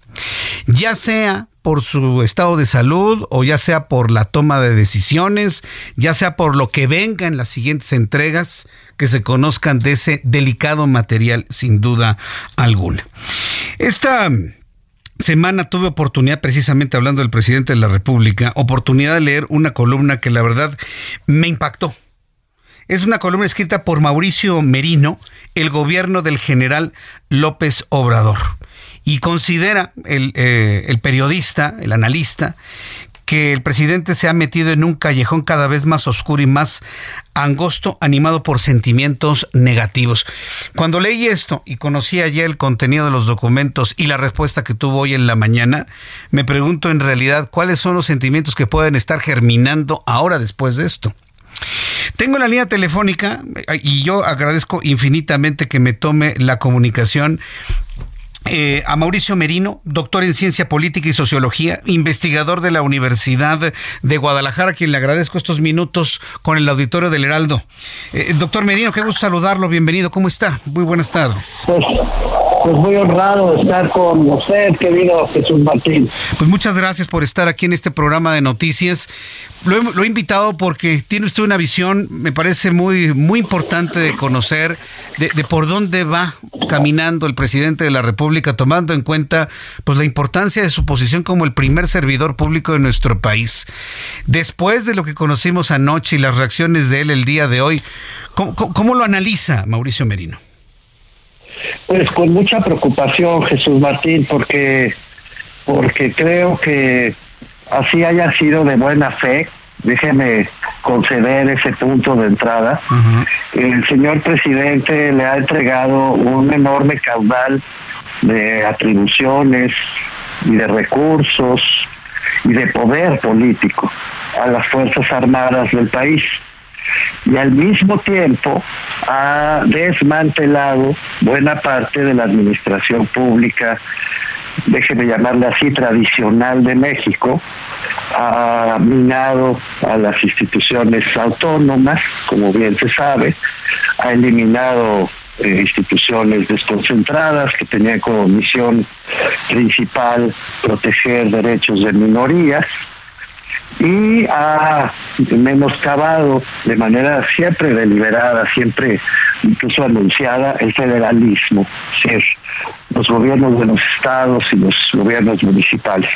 ya sea por su estado de salud o ya sea por la toma de decisiones, ya sea por lo que venga en las siguientes entregas que se conozcan de ese delicado material sin duda alguna. Esta semana tuve oportunidad, precisamente hablando del presidente de la República, oportunidad de leer una columna que la verdad me impactó. Es una columna escrita por Mauricio Merino, el gobierno del general López Obrador. Y considera el, eh, el periodista, el analista, que el presidente se ha metido en un callejón cada vez más oscuro y más angosto, animado por sentimientos negativos. Cuando leí esto y conocía ya el contenido de los documentos y la respuesta que tuvo hoy en la mañana, me pregunto en realidad cuáles son los sentimientos que pueden estar germinando ahora después de esto. Tengo la línea telefónica y yo agradezco infinitamente que me tome la comunicación eh, a Mauricio Merino, doctor en ciencia política y sociología, investigador de la Universidad de Guadalajara, a quien le agradezco estos minutos con el auditorio del Heraldo. Eh, doctor Merino, qué gusto saludarlo, bienvenido, ¿cómo está? Muy buenas tardes. Pues, pues muy honrado estar con usted, querido Jesús Martín. Pues muchas gracias por estar aquí en este programa de noticias. Lo he, invitado porque tiene usted una visión, me parece muy, muy importante de conocer de, por dónde va caminando el presidente de la República, tomando en cuenta pues la importancia de su posición como el primer servidor público de nuestro país. Después de lo que conocimos anoche y las reacciones de él el día de hoy, ¿cómo, cómo lo analiza Mauricio Merino? Pues con mucha preocupación, Jesús Martín, porque porque creo que así haya sido de buena fe, déjeme conceder ese punto de entrada, el señor presidente le ha entregado un enorme caudal de atribuciones y de recursos y de poder político a las Fuerzas Armadas del país. Y al mismo tiempo ha desmantelado buena parte de la administración pública déjeme llamarle así, tradicional de México, ha minado a las instituciones autónomas, como bien se sabe, ha eliminado eh, instituciones desconcentradas que tenían como misión principal proteger derechos de minorías y ha menoscabado de manera siempre deliberada, siempre incluso anunciada el federalismo, es los gobiernos de los estados y los gobiernos municipales.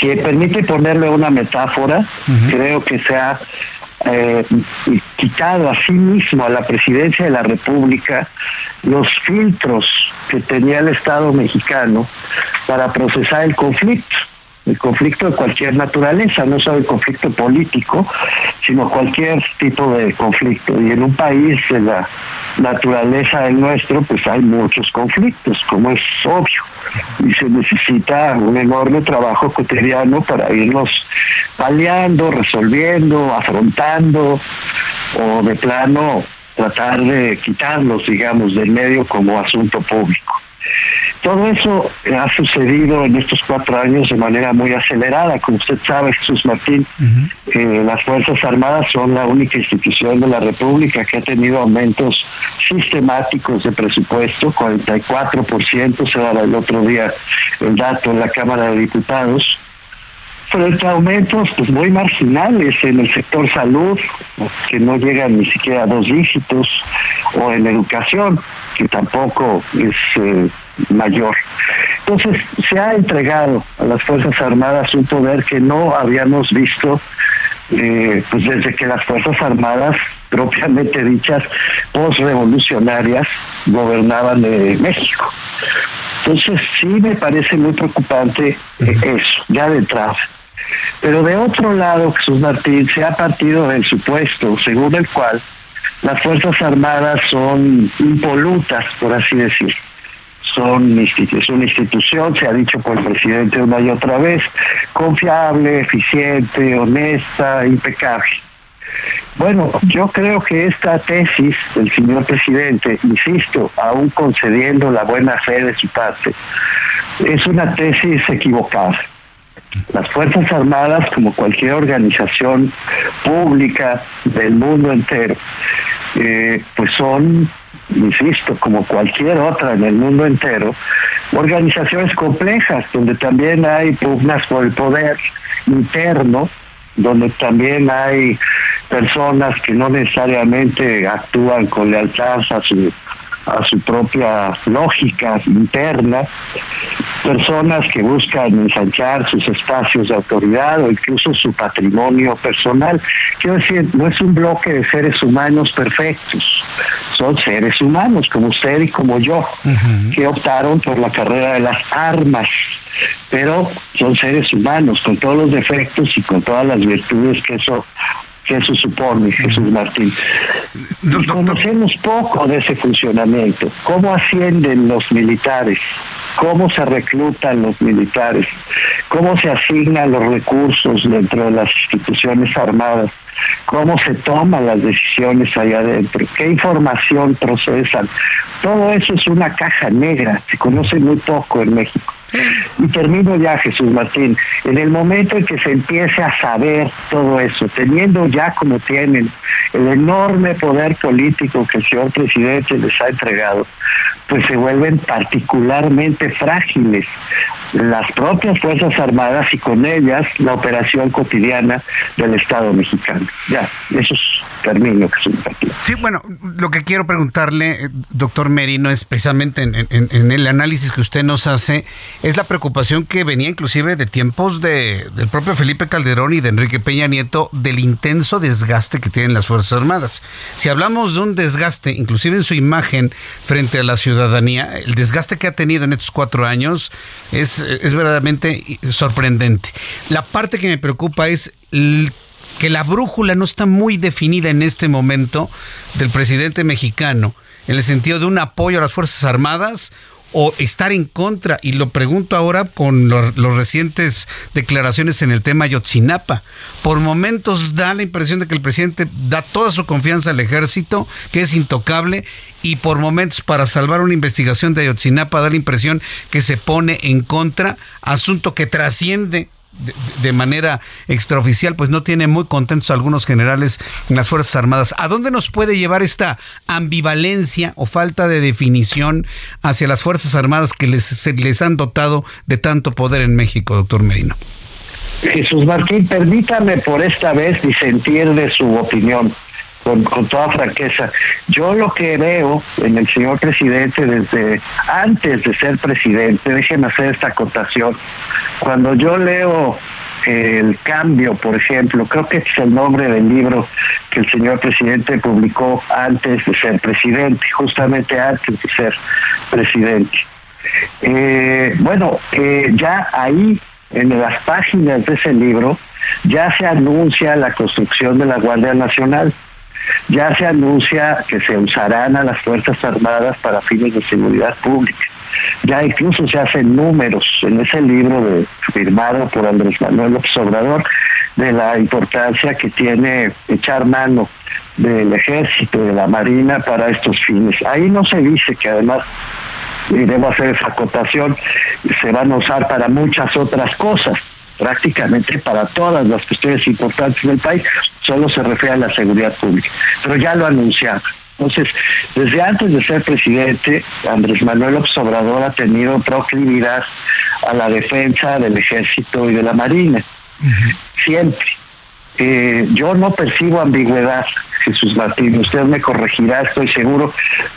Que permite ponerle una metáfora, creo que se ha eh, quitado a sí mismo a la presidencia de la República los filtros que tenía el Estado mexicano para procesar el conflicto el conflicto de cualquier naturaleza, no solo el conflicto político, sino cualquier tipo de conflicto. Y en un país de la naturaleza del nuestro, pues hay muchos conflictos, como es obvio. Y se necesita un enorme trabajo cotidiano para irlos paliando, resolviendo, afrontando, o de plano tratar de quitarlos, digamos, del medio como asunto público. Todo eso ha sucedido en estos cuatro años de manera muy acelerada. Como usted sabe, Jesús Martín, eh, las Fuerzas Armadas son la única institución de la República que ha tenido aumentos sistemáticos de presupuesto, 44% se daba el otro día el dato en la Cámara de Diputados. Frente a aumentos pues muy marginales en el sector salud, que no llegan ni siquiera a dos dígitos, o en educación, que tampoco es eh, mayor. Entonces, se ha entregado a las Fuerzas Armadas un poder que no habíamos visto eh, pues desde que las Fuerzas Armadas, propiamente dichas, postrevolucionarias, gobernaban de México. Entonces, sí me parece muy preocupante eh, eso, ya de entrada. Pero de otro lado, Jesús Martín, se ha partido del supuesto según el cual las Fuerzas Armadas son impolutas, por así decir. Son es una institución, se ha dicho por el presidente una y otra vez, confiable, eficiente, honesta, impecable. Bueno, yo creo que esta tesis del señor presidente, insisto, aún concediendo la buena fe de su parte, es una tesis equivocada. Las Fuerzas Armadas, como cualquier organización pública del mundo entero, eh, pues son, insisto, como cualquier otra en el mundo entero, organizaciones complejas, donde también hay pugnas por el poder interno, donde también hay personas que no necesariamente actúan con lealtad a su a su propia lógica interna, personas que buscan ensanchar sus espacios de autoridad o incluso su patrimonio personal. Quiero decir, no es un bloque de seres humanos perfectos, son seres humanos como usted y como yo, que optaron por la carrera de las armas pero son seres humanos con todos los defectos y con todas las virtudes que eso eso supone, Jesús Martín. conocemos poco de ese funcionamiento, cómo ascienden los militares, cómo se reclutan los militares, cómo se asignan los recursos dentro de las instituciones armadas, cómo se toman las decisiones allá adentro, qué información procesan. Todo eso es una caja negra, se conoce muy poco en México. Y termino ya, Jesús Martín. En el momento en que se empiece a saber todo eso, teniendo ya como tienen el enorme poder político que el señor presidente les ha entregado, pues se vuelven particularmente frágiles las propias Fuerzas Armadas y con ellas la operación cotidiana del Estado mexicano. Ya, eso es Jesús Martín. Sí, bueno, lo que quiero preguntarle, eh, doctor Merino, es precisamente en, el análisis que usted nos hace, es la preocupación que venía inclusive de tiempos de, del propio Felipe Calderón y de Enrique Peña Nieto del intenso desgaste que tienen las Fuerzas Armadas. Si hablamos de un desgaste, inclusive en su imagen frente a la ciudadanía, el desgaste que ha tenido en estos cuatro años es, es verdaderamente sorprendente. La parte que me preocupa es que la brújula no está muy definida en este momento del presidente mexicano, en el sentido de un apoyo a las Fuerzas Armadas o estar en contra. Y lo pregunto ahora con los recientes declaraciones en el tema Yotzinapa. Por momentos da la impresión de que el presidente da toda su confianza al ejército, que es intocable, y por momentos para salvar una investigación de Ayotzinapa da la impresión que se pone en contra, asunto que trasciende de, manera extraoficial, pues no tiene muy contentos algunos generales en las Fuerzas Armadas. ¿A dónde nos puede llevar esta ambivalencia o falta de definición hacia las Fuerzas Armadas que les, les han dotado de tanto poder en México, doctor Merino? Jesús Martín, permítame por esta vez disentir de su opinión. Con, toda franqueza. Yo lo que veo en el señor presidente desde antes de ser presidente, déjenme hacer esta acotación, cuando yo leo el cambio, por ejemplo, creo que es el nombre del libro que el señor presidente publicó antes de ser presidente, justamente antes de ser presidente. Eh, bueno, eh, ya ahí, en las páginas de ese libro, ya se anuncia la construcción de la Guardia Nacional, ya se anuncia que se usarán a las Fuerzas Armadas para fines de seguridad pública ya incluso se hacen números en ese libro firmado por Andrés Manuel López Obrador de la importancia que tiene echar mano del ejército, de la marina para estos fines. Ahí no se dice que además, y debo hacer esa acotación, se van a usar para muchas otras cosas, prácticamente para todas las cuestiones importantes del país, solo se refiere a la seguridad pública. Pero ya lo anunciaron. Entonces, desde antes de ser presidente, Andrés Manuel López Obrador ha tenido proclividad a la defensa del ejército y de la marina. Siempre. Eh, yo no percibo ambigüedad, Jesús Martín, usted me corregirá, estoy seguro,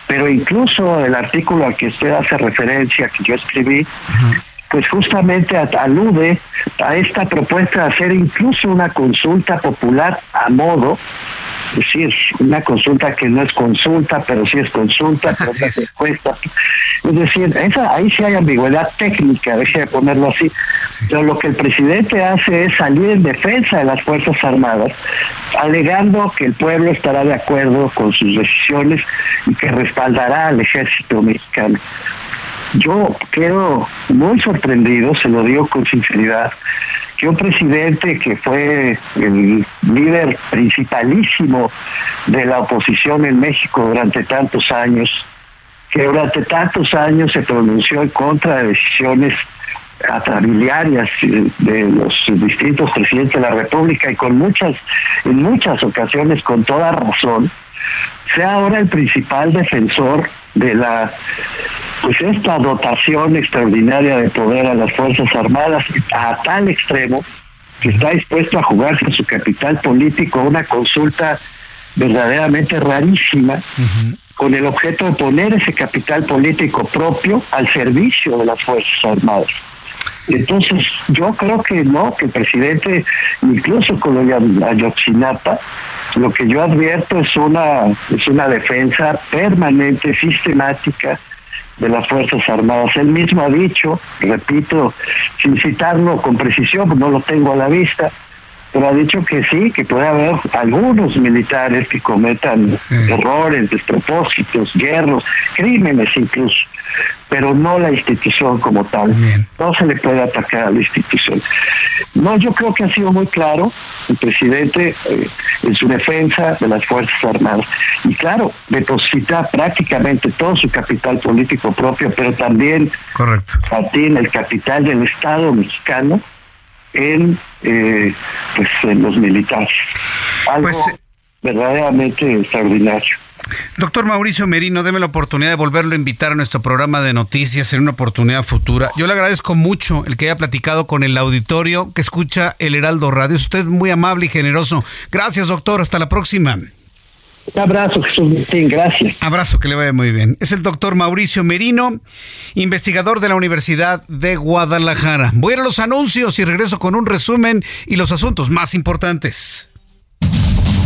pero incluso el artículo al que usted hace referencia, que yo escribí, pues justamente alude a esta propuesta de hacer incluso una consulta popular a modo es decir, una consulta que no es consulta, pero sí es consulta, pero es encuesta. Es decir, esa, ahí sí hay ambigüedad técnica, deje de ponerlo así. Pero lo que el presidente hace es salir en defensa de las Fuerzas Armadas, alegando que el pueblo estará de acuerdo con sus decisiones y que respaldará al ejército mexicano. Yo quedo muy sorprendido, se lo digo con sinceridad, que un presidente que fue el líder principalísimo de la oposición en México durante tantos años, que durante tantos años se pronunció en contra de decisiones atrabiliarias de los distintos presidentes de la República y con muchas, en muchas ocasiones con toda razón, sea ahora el principal defensor de la pues esta dotación extraordinaria de poder a las Fuerzas Armadas a tal extremo que está dispuesto a jugarse su capital político una consulta verdaderamente rarísima con el objeto de poner ese capital político propio al servicio de las Fuerzas Armadas. Entonces, yo creo que no, que el presidente, incluso con lo Ayotzinapa, lo que yo advierto es una, es una defensa permanente, sistemática de las Fuerzas Armadas. Él mismo ha dicho, repito, sin citarlo con precisión, no lo tengo a la vista, pero ha dicho que sí, que puede haber algunos militares que cometan errores, despropósitos, guerros, crímenes incluso, pero no la institución como tal. No se le puede atacar a la institución. No, yo creo que ha sido muy claro el presidente eh, en su defensa de las Fuerzas Armadas. Y claro, deposita prácticamente todo su capital político propio, pero también Correcto. el capital del Estado mexicano en, eh, pues, en los militares. Algo pues, verdaderamente extraordinario. Doctor Mauricio Merino, deme la oportunidad de volverlo a invitar a nuestro programa de noticias en una oportunidad futura. Yo le agradezco mucho el que haya platicado con el auditorio que escucha el Heraldo Radio. Es usted muy amable y generoso. Gracias, doctor. Hasta la próxima. Un abrazo, Jesús Gracias. Abrazo, que le vaya muy bien. Es el doctor Mauricio Merino, investigador de la Universidad de Guadalajara. Voy a ir a los anuncios y regreso con un resumen y los asuntos más importantes.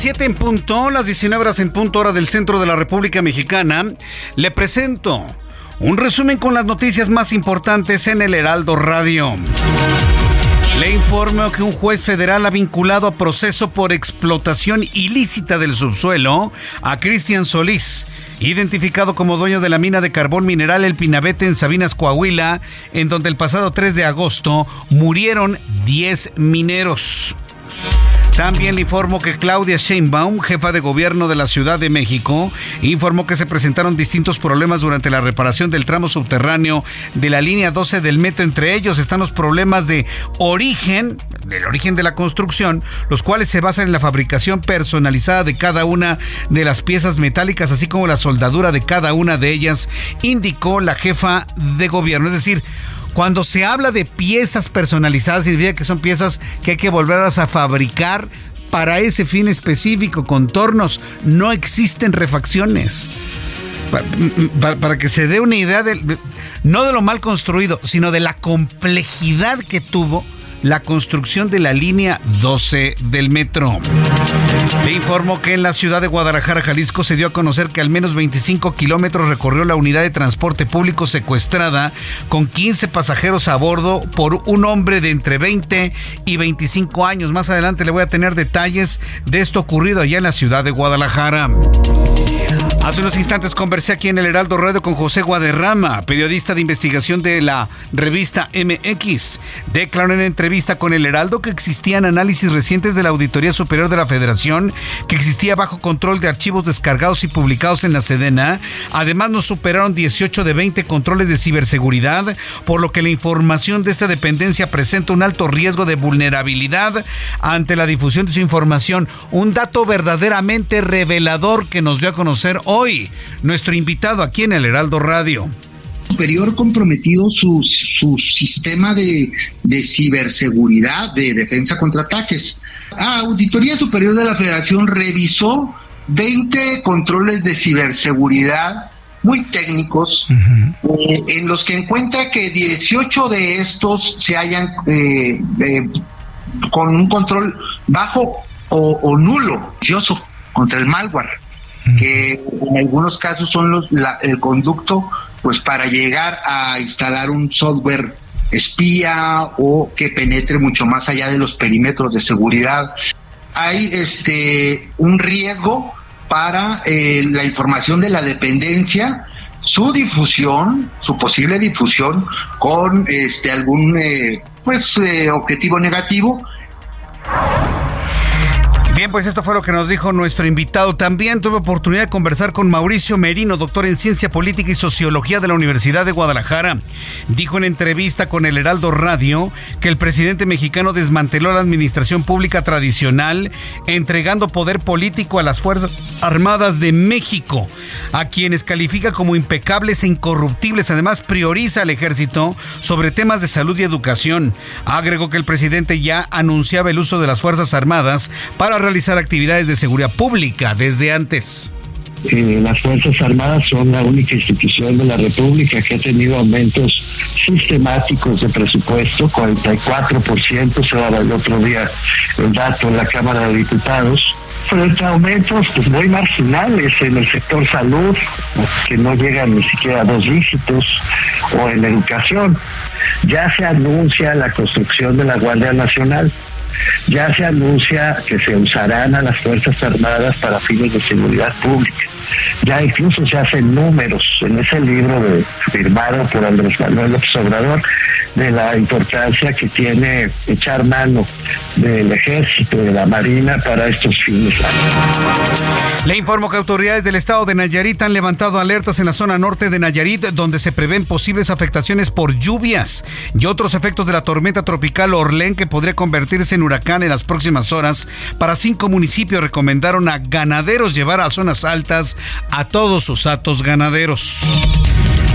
Las 7 en punto, las 19 horas en punto hora del centro de la República Mexicana. Le presento un resumen con las noticias más importantes en el Heraldo Radio. Le informo que un juez federal ha vinculado a proceso por explotación ilícita del subsuelo a Cristian Solís, identificado como dueño de la mina de carbón mineral El Pinabete en Sabinas, Coahuila, en donde el pasado 3 de agosto murieron 10 mineros. También le informo que Claudia Sheinbaum, jefa de gobierno de la Ciudad de México, informó que se presentaron distintos problemas durante la reparación del tramo subterráneo de la línea 12 del metro. Entre ellos están los problemas de origen, del origen de la construcción, los cuales se basan en la fabricación personalizada de cada una de las piezas metálicas, así como la soldadura de cada una de ellas, indicó la jefa de gobierno. Es decir, cuando se habla de piezas personalizadas, significa que son piezas que hay que volverlas a fabricar para ese fin específico, contornos. No existen refacciones. Para, que se dé una idea de, no de lo mal construido, sino de la complejidad que tuvo la construcción de la línea 12 del metro. Le informo que en la ciudad de Guadalajara, Jalisco, se dio a conocer que al menos 25 kilómetros recorrió la unidad de transporte público secuestrada con 15 pasajeros a bordo por un hombre de entre 20 y 25 años. Más adelante le voy a tener detalles de esto ocurrido allá en la ciudad de Guadalajara. Hace unos instantes conversé aquí en el Heraldo Radio con José Guaderrama, periodista de investigación de la revista MX. Declaró en entrevista con el Heraldo que existían análisis recientes de la Auditoría Superior de la Federación, que existía bajo control de archivos descargados y publicados en la Sedena. Además, nos superaron 18 de 20 controles de ciberseguridad, por lo que la información de esta dependencia presenta un alto riesgo de vulnerabilidad ante la difusión de su información. Un dato verdaderamente revelador que nos dio a conocer hoy hoy nuestro invitado aquí en el Heraldo Radio. Superior comprometido su, su sistema de, de, ciberseguridad, de defensa contra ataques. Ah, Auditoría Superior de la Federación revisó 20 controles de ciberseguridad muy técnicos, eh, en los que encuentra que 18 de estos se hayan eh, eh, con un control bajo o, nulo, contra el malware, que en algunos casos son los, el conducto pues para llegar a instalar un software espía o que penetre mucho más allá de los perímetros de seguridad. Hay este un riesgo para eh, la información de la dependencia, su difusión, su posible difusión con este algún eh, pues eh, objetivo negativo Bien, pues esto fue lo que nos dijo nuestro invitado. También tuve oportunidad de conversar con Mauricio Merino, doctor en Ciencia Política y Sociología de la Universidad de Guadalajara. Dijo en entrevista con el Heraldo Radio que el presidente mexicano desmanteló la administración pública tradicional, entregando poder político a las Fuerzas Armadas de México, a quienes califica como impecables e incorruptibles. Además, prioriza al ejército sobre temas de salud y educación. Agregó que el presidente ya anunciaba el uso de las Fuerzas Armadas para realizar actividades de seguridad pública desde antes. Eh, las Fuerzas Armadas son la única institución de la República que ha tenido aumentos sistemáticos de presupuesto, 44%, se daba el otro día el dato en la Cámara de Diputados, frente a aumentos pues, muy marginales en el sector salud, que no llegan ni siquiera a dos dígitos, o en educación. Ya se anuncia la construcción de la Guardia Nacional ya se anuncia que se usarán a las Fuerzas Armadas para fines de seguridad pública. Ya incluso se hacen números en ese libro firmado por Andrés Manuel López Obrador de la importancia que tiene echar mano del ejército, de la marina para estos fines. Le informo que autoridades del estado de Nayarit han levantado alertas en la zona norte de Nayarit donde se prevén posibles afectaciones por lluvias y otros efectos de la tormenta tropical Orlén que podría convertirse en huracán en las próximas horas. Para cinco municipios recomendaron a ganaderos llevar a zonas altas a todos sus atos ganaderos.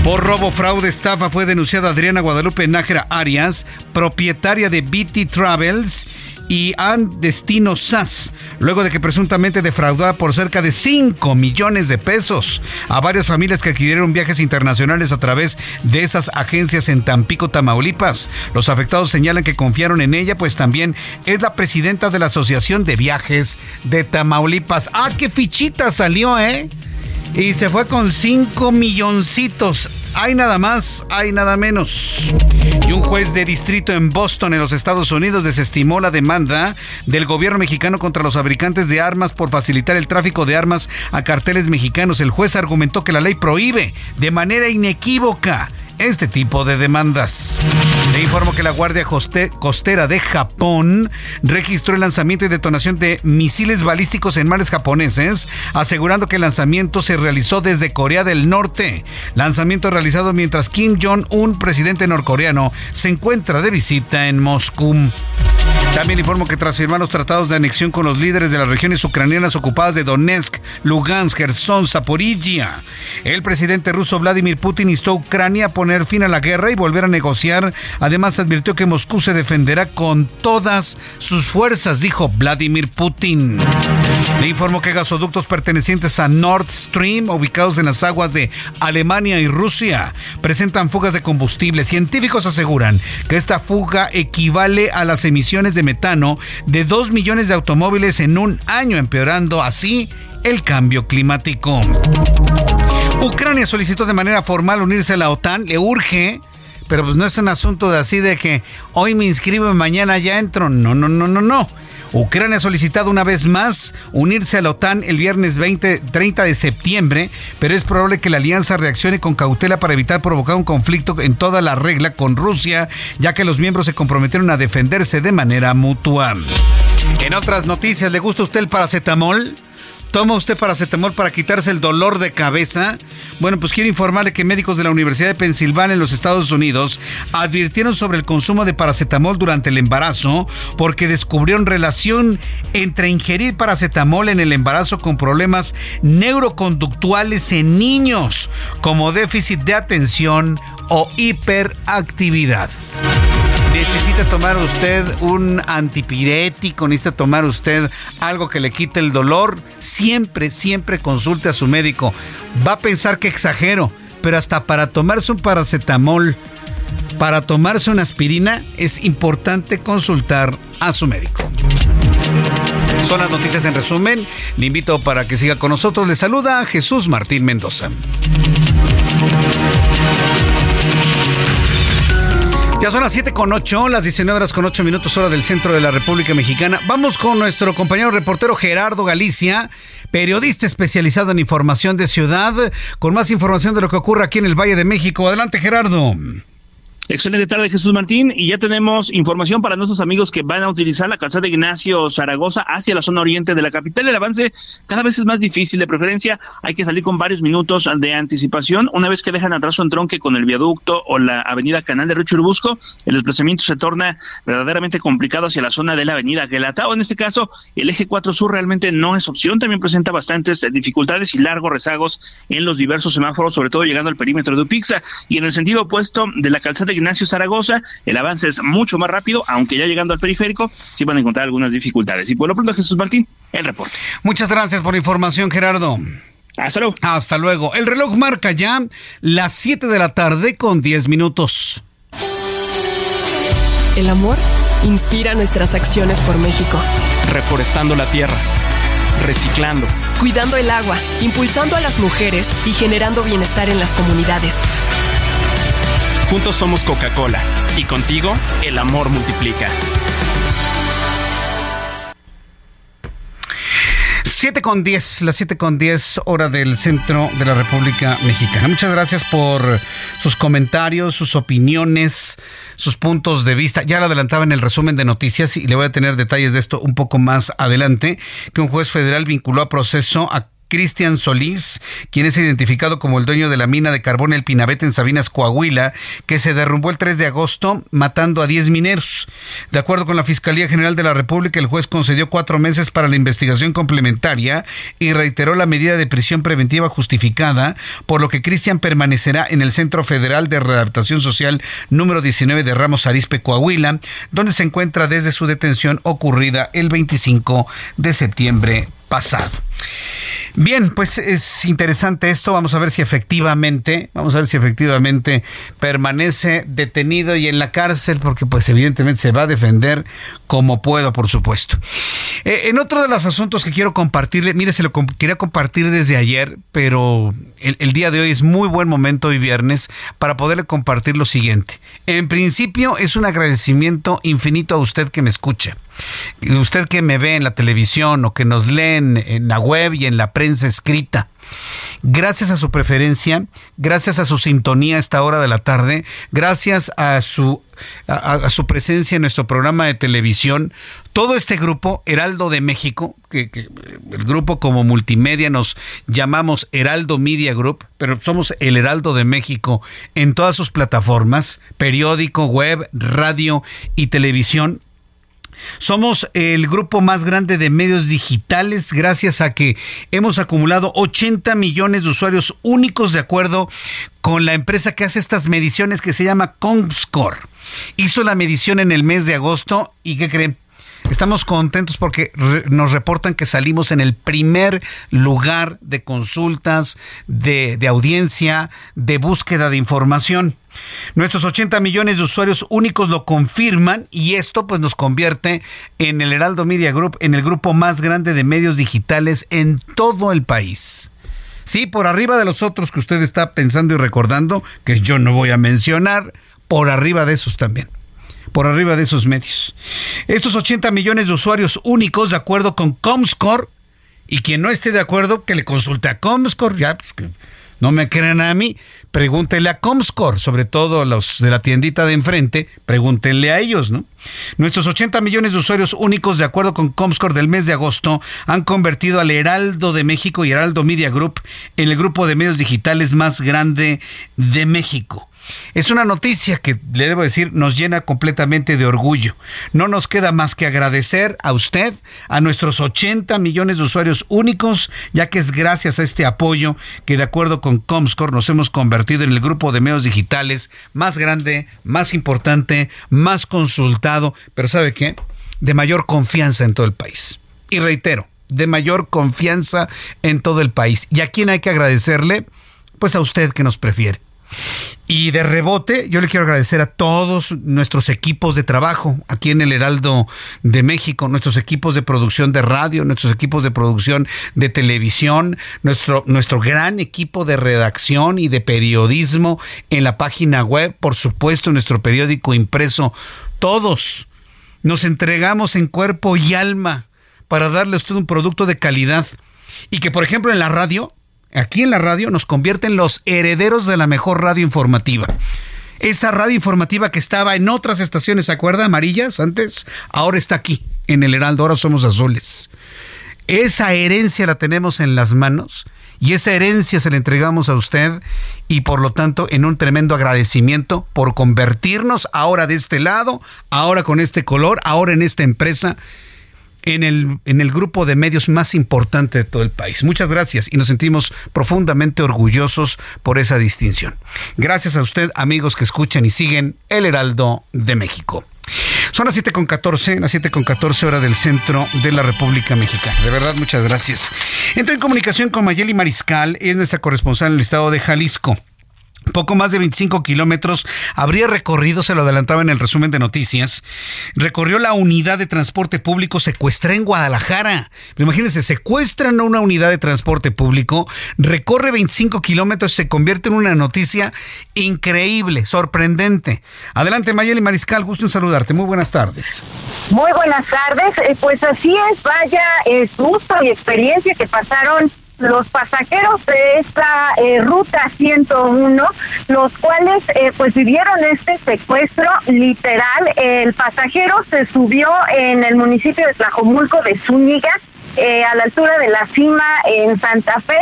Por robo, fraude, estafa fue denunciada Adriana Guadalupe Nájera Arias, propietaria de BT Travels y An Destino SAS, luego de que presuntamente defraudara por cerca de 5 millones de pesos a varias familias que adquirieron viajes internacionales a través de esas agencias en Tampico, Tamaulipas. Los afectados señalan que confiaron en ella, pues también es la presidenta de la Asociación de Viajes de Tamaulipas. ¡Ah, qué fichita salió, eh! Y se fue con 5 milloncitos. Hay nada más, hay nada menos. Y un juez de distrito en Boston, en los Estados Unidos, desestimó la demanda del gobierno mexicano contra los fabricantes de armas por facilitar el tráfico de armas a carteles mexicanos. El juez argumentó que la ley prohíbe de manera inequívoca este tipo de demandas. Le informo que la Guardia Costera de Japón registró el lanzamiento y detonación de misiles balísticos en mares japoneses, asegurando que el lanzamiento se realizó desde Corea del Norte. Lanzamiento realizado mientras Kim Jong-un, presidente norcoreano, se encuentra de visita en Moscú. También informo que tras firmar los tratados de anexión con los líderes de las regiones ucranianas ocupadas de Donetsk, Lugansk, Kherson, Zaporizhia, el presidente ruso Vladimir Putin instó a Ucrania a poner fin a la guerra y volver a negociar. Además advirtió que Moscú se defenderá con todas sus fuerzas, dijo Vladimir Putin. Le informó que gasoductos pertenecientes a Nord Stream, ubicados en las aguas de Alemania y Rusia, presentan fugas de combustible. Científicos aseguran que esta fuga equivale a las emisiones de metano de 2 millones de automóviles en un año, empeorando así el cambio climático. Ucrania solicitó de manera formal unirse a la OTAN, le urge, pero pues no es un asunto de así de que hoy me inscribo y mañana ya entro. No, no, no, no, no. Ucrania ha solicitado una vez más unirse a la OTAN el viernes 20, 30 de septiembre, pero es probable que la alianza reaccione con cautela para evitar provocar un conflicto en toda la regla con Rusia, ya que los miembros se comprometieron a defenderse de manera mutua. En otras noticias, ¿le gusta usted el paracetamol? ¿Toma usted paracetamol para quitarse el dolor de cabeza? Bueno, pues quiero informarle que médicos de la Universidad de Pensilvania en los Estados Unidos advirtieron sobre el consumo de paracetamol durante el embarazo porque descubrieron relación entre ingerir paracetamol en el embarazo con problemas neuroconductuales en niños, como déficit de atención o hiperactividad. Necesita tomar usted un antipirético, necesita tomar usted algo que le quite el dolor. Siempre, siempre consulte a su médico. Va a pensar que exagero, pero hasta para tomarse un paracetamol, para tomarse una aspirina, es importante consultar a su médico. Son las noticias en resumen. Le invito para que siga con nosotros. Le saluda Jesús Martín Mendoza. Ya son las 7 con 8, las 19 horas con 8 minutos hora del centro de la República Mexicana. Vamos con nuestro compañero reportero Gerardo Galicia, periodista especializado en información de ciudad, con más información de lo que ocurre aquí en el Valle de México. Adelante Gerardo. Excelente tarde, Jesús Martín. Y ya tenemos información para nuestros amigos que van a utilizar la calzada de Ignacio Zaragoza hacia la zona oriente de la capital. El avance cada vez es más difícil. De preferencia, hay que salir con varios minutos de anticipación. Una vez que dejan atrás su entronque con el viaducto o la avenida Canal de Río Churubusco, el desplazamiento se torna verdaderamente complicado hacia la zona de la avenida Gelatao. En este caso, el eje 4 sur realmente no es opción. También presenta bastantes dificultades y largos rezagos en los diversos semáforos, sobre todo llegando al perímetro de Upixa. Y en el sentido opuesto de la calzada de Ignacio Zaragoza, el avance es mucho más rápido, aunque ya llegando al periférico sí van a encontrar algunas dificultades. Y por lo pronto, Jesús Martín, el reporte. Muchas gracias por la información, Gerardo. Hasta luego. Hasta luego. El reloj marca ya las 7 de la tarde con 10 minutos. El amor inspira nuestras acciones por México. Reforestando la tierra, reciclando, cuidando el agua, impulsando a las mujeres y generando bienestar en las comunidades. Juntos somos Coca-Cola y contigo el amor multiplica. 7 con 10, las 7 con 10 hora del centro de la República Mexicana. Muchas gracias por sus comentarios, sus opiniones, sus puntos de vista. Ya lo adelantaba en el resumen de noticias y le voy a tener detalles de esto un poco más adelante, que un juez federal vinculó a proceso a Cristian Solís, quien es identificado como el dueño de la mina de carbón El Pinabete en Sabinas, Coahuila, que se derrumbó el 3 de agosto matando a 10 mineros. De acuerdo con la Fiscalía General de la República, el juez concedió cuatro meses para la investigación complementaria y reiteró la medida de prisión preventiva justificada, por lo que Cristian permanecerá en el Centro Federal de Readaptación Social número 19 de Ramos Arispe, Coahuila, donde se encuentra desde su detención ocurrida el 25 de septiembre pasado. Bien, pues es interesante esto. Vamos a ver si efectivamente, vamos a ver si efectivamente permanece detenido y en la cárcel, porque pues evidentemente se va a defender como puedo, por supuesto. Eh, en otro de los asuntos que quiero compartirle, mire, se lo quería compartir desde ayer, pero el, el, día de hoy es muy buen momento hoy viernes para poderle compartir lo siguiente. En principio es un agradecimiento infinito a usted que me escucha. Usted que me ve en la televisión o que nos leen en la web y en la prensa escrita. Gracias a su preferencia, gracias a su sintonía a esta hora de la tarde, gracias a su, a, su presencia en nuestro programa de televisión, todo este grupo, Heraldo de México, que, que, el grupo como multimedia nos llamamos Heraldo Media Group, pero somos el Heraldo de México en todas sus plataformas, periódico, web, radio y televisión, somos el grupo más grande de medios digitales gracias a que hemos acumulado 80 millones de usuarios únicos de acuerdo con la empresa que hace estas mediciones que se llama Comscore. Hizo la medición en el mes de agosto y ¿qué creen? Estamos contentos porque nos reportan que salimos en el primer lugar de consultas, de, de audiencia, de búsqueda de información. Nuestros 80 millones de usuarios únicos lo confirman y esto pues nos convierte en el Heraldo Media Group en el grupo más grande de medios digitales en todo el país. Sí, por arriba de los otros que usted está pensando y recordando, que yo no voy a mencionar, por arriba de esos también por arriba de esos medios. Estos 80 millones de usuarios únicos, de acuerdo con Comscore, y quien no esté de acuerdo, que le consulte a Comscore, ya, pues, No me crean a mí, pregúntenle a Comscore, sobre todo los de la tiendita de enfrente, pregúntenle a ellos, ¿no? Nuestros 80 millones de usuarios únicos, de acuerdo con Comscore del mes de agosto, han convertido al Heraldo de México y Heraldo Media Group en el grupo de medios digitales más grande de México. Es una noticia que, le debo decir, nos llena completamente de orgullo. No nos queda más que agradecer a usted, a nuestros 80 millones de usuarios únicos, ya que es gracias a este apoyo que, de acuerdo con Comscore, nos hemos convertido en el grupo de medios digitales más grande, más importante, más consultado, pero ¿sabe qué? De mayor confianza en todo el país. Y reitero, de mayor confianza en todo el país. ¿Y a quién hay que agradecerle? Pues a usted que nos prefiere. Y de rebote, yo le quiero agradecer a todos nuestros equipos de trabajo aquí en el Heraldo de México, nuestros equipos de producción de radio, nuestros equipos de producción de televisión, nuestro, nuestro gran equipo de redacción y de periodismo en la página web, por supuesto, nuestro periódico impreso. Todos nos entregamos en cuerpo y alma para darle a usted un producto de calidad. Y que, por ejemplo, en la radio aquí en la radio nos convierten los herederos de la mejor radio informativa. Esa radio informativa que estaba en otras estaciones, ¿se acuerda? Amarillas antes, ahora está aquí, en el Heraldo, ahora somos azules. Esa herencia la tenemos en las manos y esa herencia se la entregamos a usted y por lo tanto en un tremendo agradecimiento por convertirnos ahora de este lado, ahora con este color, ahora en esta empresa en el, en el grupo de medios más importante de todo el país. Muchas gracias y nos sentimos profundamente orgullosos por esa distinción. Gracias a usted, amigos que escuchan y siguen El Heraldo de México. Son las 7.14, las 7.14 horas del centro de la República Mexicana. De verdad, muchas gracias. Entro en comunicación con Mayeli Mariscal, es nuestra corresponsal en el estado de Jalisco poco más de 25 kilómetros habría recorrido, se lo adelantaba en el resumen de noticias, recorrió la unidad de transporte público secuestrada en Guadalajara. Imagínense, secuestran a una unidad de transporte público, recorre 25 kilómetros, se convierte en una noticia increíble, sorprendente. Adelante, Mayeli Mariscal, gusto en saludarte. Muy buenas tardes. Muy buenas tardes. Eh, pues así es, vaya es susto y experiencia que pasaron los pasajeros de esta eh, ruta 101, los cuales eh, pues vivieron este secuestro literal. El pasajero se subió en el municipio de Tlajomulco de Zúñiga, eh, a la altura de la cima en Santa Fe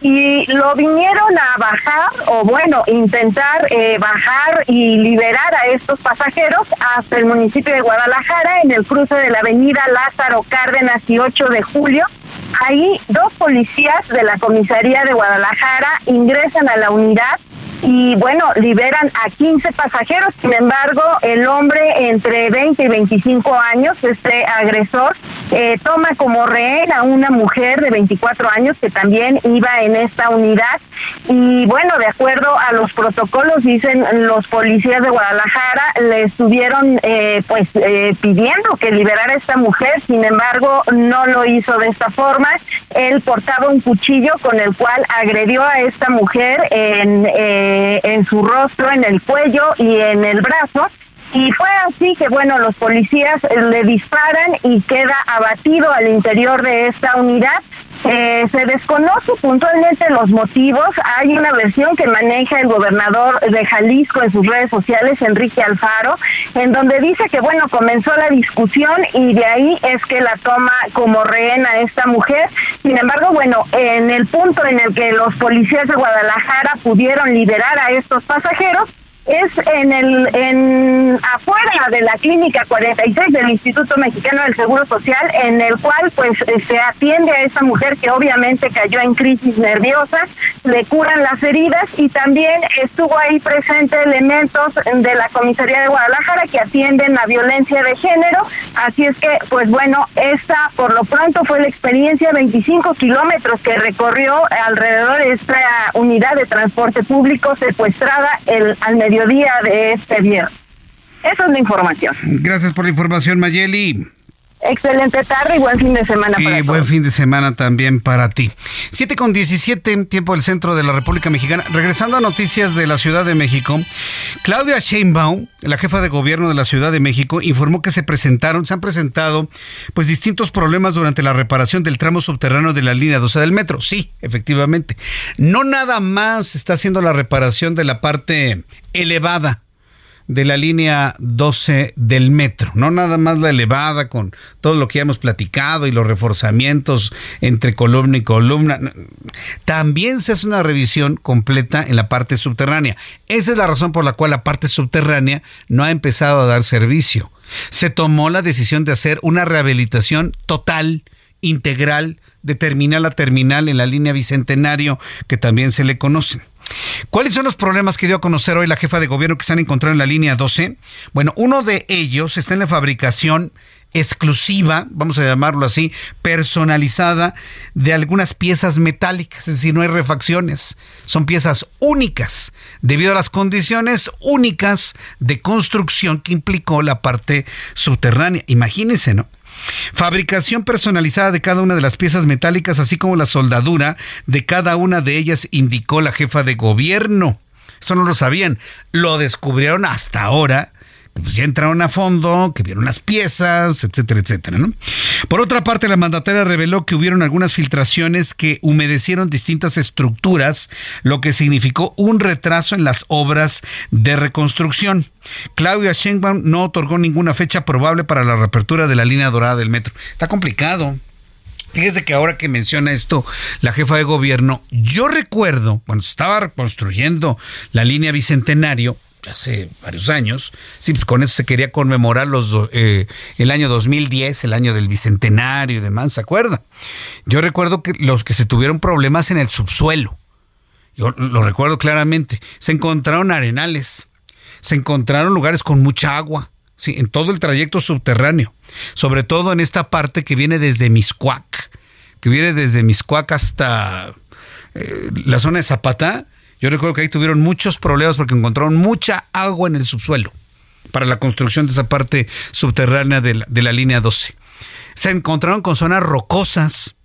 y lo vinieron a bajar o bueno, intentar bajar y liberar a estos pasajeros hasta el municipio de Guadalajara en el cruce de la avenida Lázaro Cárdenas y 8 de julio Ahí dos policías de la comisaría de Guadalajara ingresan a la unidad y bueno, liberan a 15 pasajeros. Sin embargo, el hombre entre 20 y 25 años, este agresor, eh, toma como rehén a una mujer de 24 años que también iba en esta unidad. Y bueno, de acuerdo a los protocolos, dicen los policías de Guadalajara, le estuvieron eh, pues eh, pidiendo que liberara a esta mujer, sin embargo, no lo hizo de esta forma. Él portaba un cuchillo con el cual agredió a esta mujer en eh, en su rostro, en el cuello y en el brazo. Y fue así que, bueno, los policías le disparan y queda abatido al interior de esta unidad. Eh, se desconoce puntualmente los motivos. Hay una versión que maneja el gobernador de Jalisco en sus redes sociales, Enrique Alfaro, en donde dice que, bueno, comenzó la discusión y de ahí es que la toma como rehén a esta mujer. Sin embargo, bueno, en el punto en el que los policías de Guadalajara pudieron liberar a estos pasajeros, es en el afuera de la clínica 46 del Instituto Mexicano del Seguro Social en el cual pues se atiende a esa mujer que obviamente cayó en crisis nerviosa, le curan las heridas y también estuvo ahí presente elementos de la comisaría de Guadalajara que atienden la violencia de género, así es que pues bueno, esta por lo pronto fue la experiencia 25 kilómetros que recorrió alrededor de esta unidad de transporte público secuestrada al medio día de este viernes. Esa es la información. Gracias por la información, Mayeli. Excelente tarde y buen fin de semana para Y buen fin de semana también para ti. 7 con 17, tiempo del centro de la República Mexicana. Regresando a noticias de la Ciudad de México, Claudia Sheinbaum, la jefa de gobierno de la Ciudad de México, informó que se presentaron, se han presentado pues distintos problemas durante la reparación del tramo subterráneo de la línea 12 del metro. Sí, efectivamente. No nada más está haciendo la reparación de la parte elevada de la línea 12 del metro, no nada más la elevada con todo lo que ya hemos platicado y los reforzamientos entre columna y columna. También se hace una revisión completa en la parte subterránea. Esa es la razón por la cual la parte subterránea no ha empezado a dar servicio. Se tomó la decisión de hacer una rehabilitación total, integral, de terminal a terminal en la línea Bicentenario, que también se le conocen. ¿Cuáles son los problemas que dio a conocer hoy la jefa de gobierno que se han encontrado en la línea 12? Bueno, uno de ellos está en la fabricación exclusiva, vamos a llamarlo así, personalizada de algunas piezas metálicas, es decir, no hay refacciones, son piezas únicas, debido a las condiciones únicas de construcción que implicó la parte subterránea. Imagínense, ¿no? Fabricación personalizada de cada una de las piezas metálicas, así como la soldadura de cada una de ellas, indicó la jefa de gobierno. Eso no lo sabían. Lo descubrieron hasta ahora pues ya entraron a fondo, que vieron las piezas, etcétera, etcétera. ¿no? Por otra parte, la mandataria reveló que hubieron algunas filtraciones que humedecieron distintas estructuras, lo que significó un retraso en las obras de reconstrucción. Claudia Sheinbaum no otorgó ninguna fecha probable para la reapertura de la línea dorada del metro. Está complicado. Fíjese que ahora que menciona esto la jefa de gobierno, yo recuerdo cuando estaba reconstruyendo la línea Bicentenario, hace varios años. Sí, pues con eso se quería conmemorar los, eh, el año 2010, el año del bicentenario y demás, ¿se acuerda? Yo recuerdo que los que se tuvieron problemas en el subsuelo, yo lo recuerdo claramente, se encontraron arenales, se encontraron lugares con mucha agua, sí, en todo el trayecto subterráneo, sobre todo en esta parte que viene desde Miscuac, que viene desde Miscuac hasta eh, la zona de Zapata, yo recuerdo que ahí tuvieron muchos problemas porque encontraron mucha agua en el subsuelo para la construcción de esa parte subterránea de la, línea 12. Se encontraron con zonas rocosas,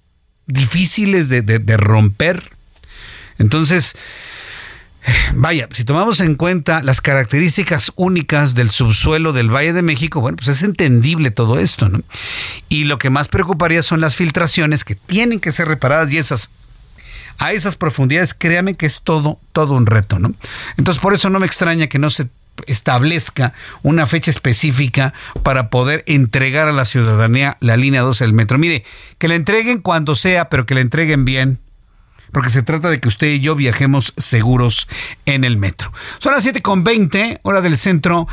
difíciles de, de romper. Entonces, Vaya, si tomamos en cuenta las características únicas del subsuelo del Valle de México, bueno, pues es entendible todo esto, ¿no? Y lo que más preocuparía son las filtraciones que tienen que ser reparadas y esas a esas profundidades, créame que es todo, todo un reto, ¿no? Entonces, por eso no me extraña que no se establezca una fecha específica para poder entregar a la ciudadanía la línea 12 del metro. Mire, que la entreguen cuando sea, pero que la entreguen bien, porque se trata de que usted y yo viajemos seguros en el metro. Son las 7.20, hora del centro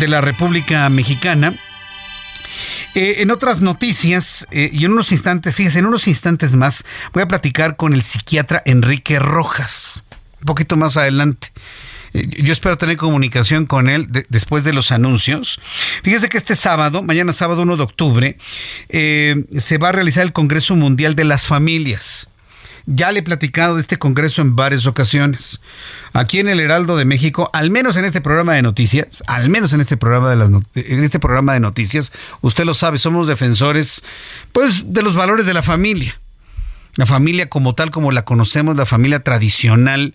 de la República Mexicana. Eh, en otras noticias, eh, y en unos instantes, fíjese, en unos instantes más, voy a platicar con el psiquiatra Enrique Rojas, un poquito más adelante. Eh, yo espero tener comunicación con él después de los anuncios. Fíjese que este sábado, mañana sábado 1 de octubre, se va a realizar el Congreso Mundial de las Familias. Ya le he platicado de este congreso en varias ocasiones. Aquí en el Heraldo de México, al menos en este programa de noticias, al menos en este programa de las este programa de noticias, usted lo sabe, somos defensores pues de los valores de la familia. La familia como tal como la conocemos, la familia tradicional,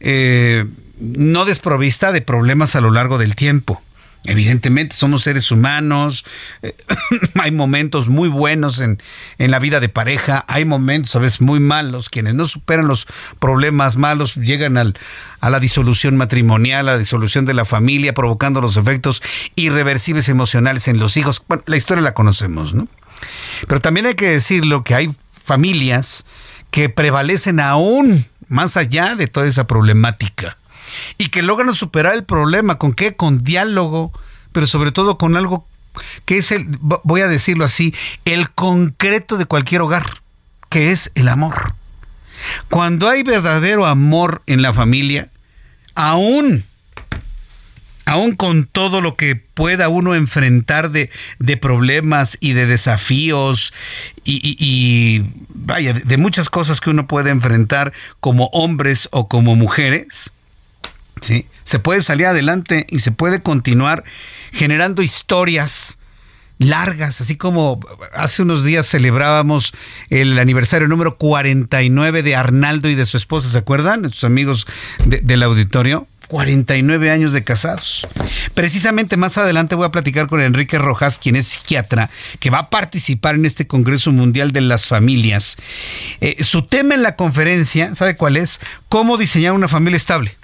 eh, no desprovista de problemas a lo largo del tiempo. Evidentemente somos seres humanos, eh, hay momentos muy buenos en, en, la vida de pareja, hay momentos a veces muy malos, quienes no superan los problemas malos llegan al, a la disolución matrimonial, a la disolución de la familia, provocando los efectos irreversibles emocionales en los hijos. Bueno, la historia la conocemos, ¿no? Pero también hay que decirlo que hay familias que prevalecen aún más allá de toda esa problemática y que logran superar el problema. ¿Con qué? Con diálogo, pero sobre todo con algo que es el, voy a decirlo así, el concreto de cualquier hogar, que es el amor. Cuando hay verdadero amor en la familia, aún, aún con todo lo que pueda uno enfrentar de, de problemas y de desafíos y, y vaya, de muchas cosas que uno puede enfrentar como hombres o como mujeres, Se puede salir adelante y se puede continuar generando historias largas, así como hace unos días celebrábamos el aniversario número 49 de Arnaldo y de su esposa, ¿se acuerdan? Sus amigos del auditorio. 49 años de casados. Precisamente más adelante voy a platicar con Enrique Rojas, quien es psiquiatra, que va a participar en este Congreso Mundial de las Familias. Eh, su tema en la conferencia, ¿sabe cuál es? Cómo diseñar una familia estable.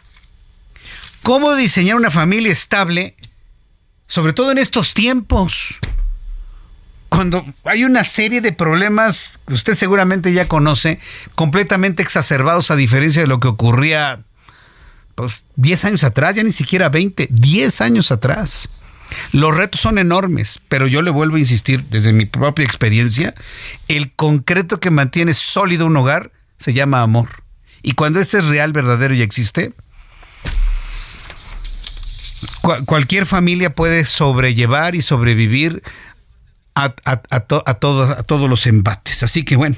Cómo diseñar una familia estable, sobre todo en estos tiempos cuando hay una serie de problemas que usted seguramente ya conoce, completamente exacerbados a diferencia de lo que ocurría pues, 10 años atrás, ya ni siquiera 20, 10 años atrás. Los retos son enormes, pero yo le vuelvo a insistir desde mi propia experiencia, el concreto que mantiene sólido un hogar se llama amor. Y cuando este es real, verdadero y existe, cualquier familia puede sobrellevar y sobrevivir a, todos, los embates. Así que bueno.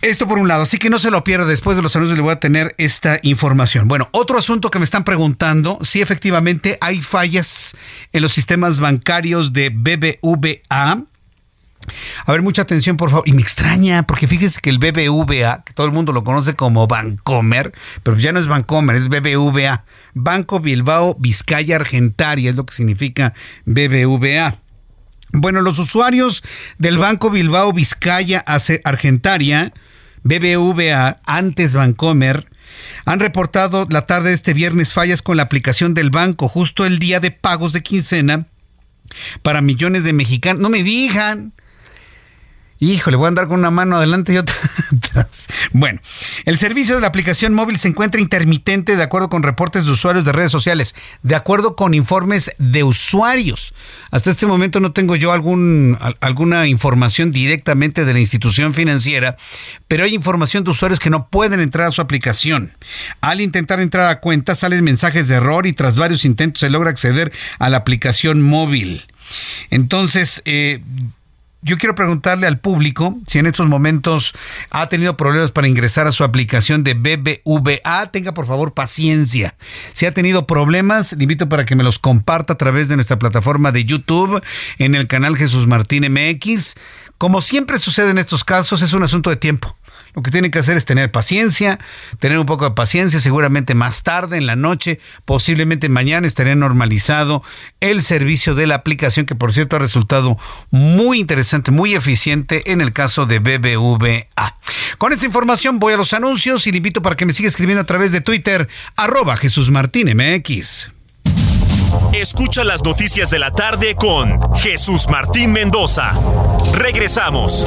Esto por un lado, así que no se lo pierda, después de los anuncios le voy a tener esta información. Bueno, otro asunto que me están preguntando, si efectivamente hay fallas en los sistemas bancarios de BBVA. A ver, mucha atención, por favor. Y me extraña, porque fíjese que el BBVA, que todo el mundo lo conoce como Bancomer, pero ya no es Bancomer, es BBVA. Banco Bilbao Vizcaya Argentaria, es lo que significa BBVA. Bueno, los usuarios del Banco Bilbao Vizcaya Argentaria, BBVA, antes Bancomer, han reportado la tarde de este viernes fallas con la aplicación del banco justo el día de pagos de quincena para millones de mexicanos. No me digan. Híjole, voy a andar con una mano adelante y otra atrás. Bueno, el servicio de la aplicación móvil se encuentra intermitente de acuerdo con reportes de usuarios de redes sociales, de acuerdo con informes de usuarios. Hasta este momento no tengo yo algún, alguna información directamente de la institución financiera, pero hay información de usuarios que no pueden entrar a su aplicación. Al intentar entrar a cuenta salen mensajes de error y tras varios intentos se logra acceder a la aplicación móvil. Entonces, eh, yo quiero preguntarle al público si en estos momentos ha tenido problemas para ingresar a su aplicación de BBVA. Tenga por favor paciencia. Si ha tenido problemas, le invito para que me los comparta a través de nuestra plataforma de YouTube en el canal Jesús Martín MX. Como siempre sucede en estos casos, es un asunto de tiempo. Lo que tiene que hacer es tener paciencia, tener un poco de paciencia, seguramente más tarde en la noche, posiblemente mañana estaré normalizado el servicio de la aplicación que por cierto ha resultado muy interesante, muy eficiente en el caso de BBVA. Con esta información voy a los anuncios y le invito para que me siga escribiendo a través de Twitter, arroba Jesús Martín MX. Escucha las noticias de la tarde con Jesús Martín Mendoza. Regresamos.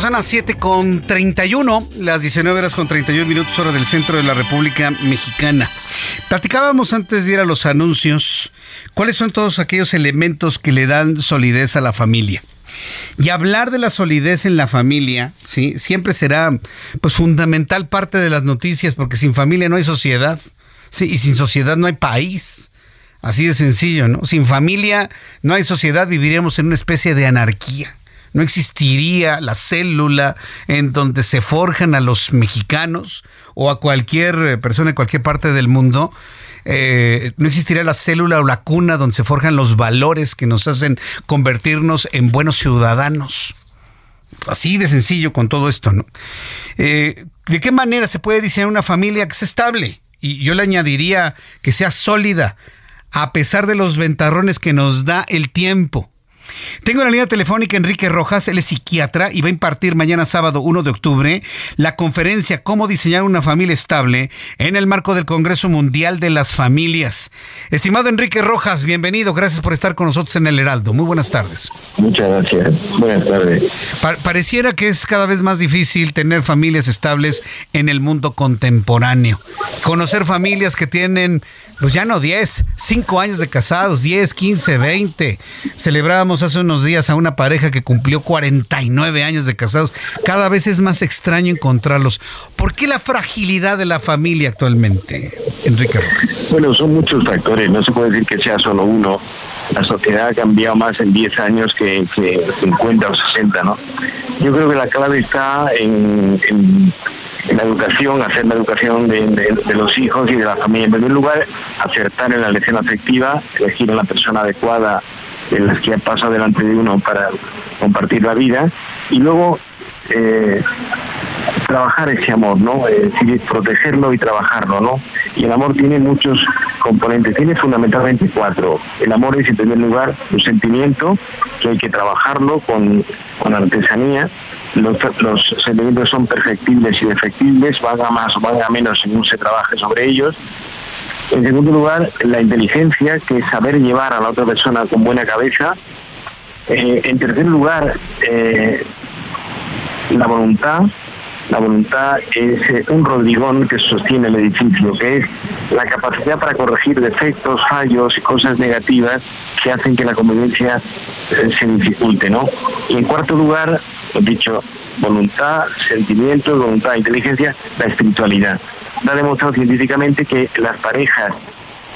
Son las 7 con 31, las 19 horas con 31 minutos hora del centro de la República Mexicana. Platicábamos antes de ir a los anuncios cuáles son todos aquellos elementos que le dan solidez a la familia. Y hablar de la solidez en la familia, ¿sí? siempre será pues fundamental parte de las noticias, porque sin familia no hay sociedad, ¿sí? y sin sociedad no hay país. Así de sencillo, ¿no? Sin familia no hay sociedad, viviríamos en una especie de anarquía no existiría la célula en donde se forjan a los mexicanos o a cualquier eh, persona de cualquier parte del mundo. Eh, no existiría la célula o la cuna donde se forjan los valores que nos hacen convertirnos en buenos ciudadanos. Así de sencillo con todo esto, ¿no? Eh, ¿De qué manera se puede diseñar una familia que sea estable? Y yo le añadiría que sea sólida, a pesar de los ventarrones que nos da el tiempo. Tengo en la línea telefónica Enrique Rojas, él es psiquiatra y va a impartir mañana sábado 1 de octubre la conferencia Cómo diseñar una familia estable en el marco del Congreso Mundial de las Familias. Estimado Enrique Rojas, bienvenido, gracias por estar con nosotros en el Heraldo. Muy buenas tardes. Muchas gracias. Buenas tardes. pareciera que es cada vez más difícil tener familias estables en el mundo contemporáneo. Conocer familias que tienen pues ya no 10, 5 años de casados, 10, 15, 20. Celebrábamos hace unos días a una pareja que cumplió 49 años de casados. Cada vez es más extraño encontrarlos. ¿Por qué la fragilidad de la familia actualmente, Enrique Rojas? Bueno, son muchos factores, no se puede decir que sea solo uno. La sociedad ha cambiado más en 10 años que, que 50 o 60, ¿no? Yo creo que la clave está en en la educación, hacer la educación de, los hijos y de la familia. En primer lugar, acertar en la lección afectiva, elegir a la persona adecuada en las que pasa delante de uno para compartir la vida y luego eh, trabajar ese amor, ¿no? Es decir, protegerlo y trabajarlo, ¿no? Y el amor tiene muchos componentes, tiene fundamentalmente cuatro. El amor es, en primer lugar, un sentimiento que hay que trabajarlo con, con artesanía, los, sentimientos son perfectibles y defectibles, van más o van a menos según se trabaje sobre ellos. En segundo lugar, la inteligencia, que es saber llevar a la otra persona con buena cabeza. Eh, en tercer lugar, eh, la voluntad. La voluntad es eh, un rodrigón que sostiene el edificio, que es la capacidad para corregir defectos, fallos y cosas negativas que hacen que la convivencia se dificulte, ¿no? Y en cuarto lugar, he dicho, voluntad, sentimiento, voluntad, inteligencia, la espiritualidad. Ha demostrado científicamente que las parejas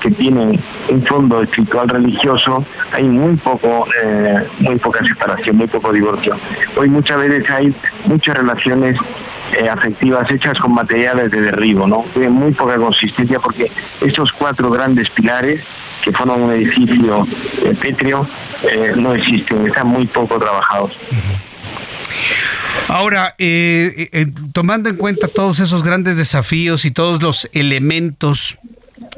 que tienen un fondo espiritual religioso hay muy poco eh, muy poca separación muy poco divorcio. Hoy muchas veces hay muchas relaciones eh, afectivas hechas con materiales de derribo no tienen muy poca consistencia porque esos cuatro grandes pilares que forman un edificio eh, pétreo no existen están muy poco trabajados Ahora, eh, eh, tomando en cuenta todos esos grandes desafíos y todos los elementos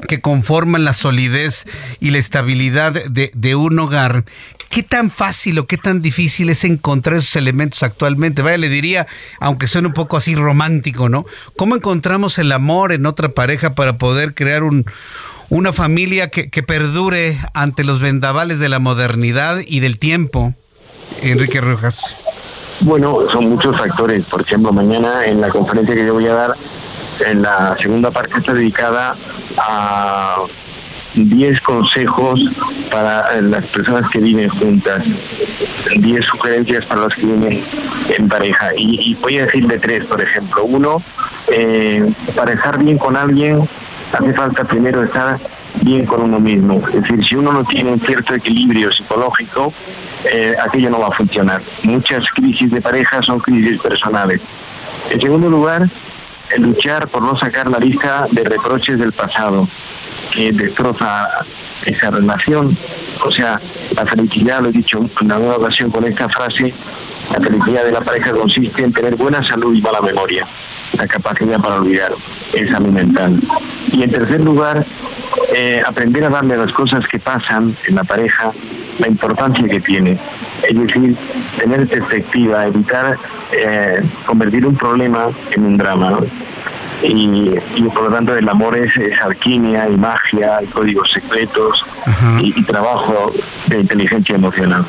que conforman la solidez y la estabilidad de, un hogar, ¿qué tan fácil o qué tan difícil es encontrar esos elementos actualmente? Vaya, le diría, aunque suene un poco así romántico, ¿no? ¿Cómo encontramos el amor en otra pareja para poder crear un, una familia que perdure ante los vendavales de la modernidad y del tiempo? Enrique Rojas. Bueno, son muchos factores. Por ejemplo, mañana en la conferencia que yo voy a dar, en la segunda parte está dedicada a 10 consejos para las personas que viven juntas, 10 sugerencias para los que viven en pareja. Y, voy a decir de tres, por ejemplo. Uno, eh, para estar bien con alguien hace falta primero estar bien con uno mismo. Es decir, si uno no tiene un cierto equilibrio psicológico, eh, aquello no va a funcionar. Muchas crisis de pareja son crisis personales. En segundo lugar, luchar por no sacar la lista de reproches del pasado que destroza esa relación. O sea, la felicidad, lo he dicho en alguna ocasión con esta frase, la felicidad de la pareja consiste en tener buena salud y mala memoria la capacidad para olvidar, es salud mental. Y en tercer lugar, eh, aprender a darle a las cosas que pasan en la pareja la importancia que tiene. Es decir, tener perspectiva, evitar eh, convertir un problema en un drama. Y, por lo tanto el amor es, alquimia y magia, y códigos secretos y trabajo de inteligencia emocional.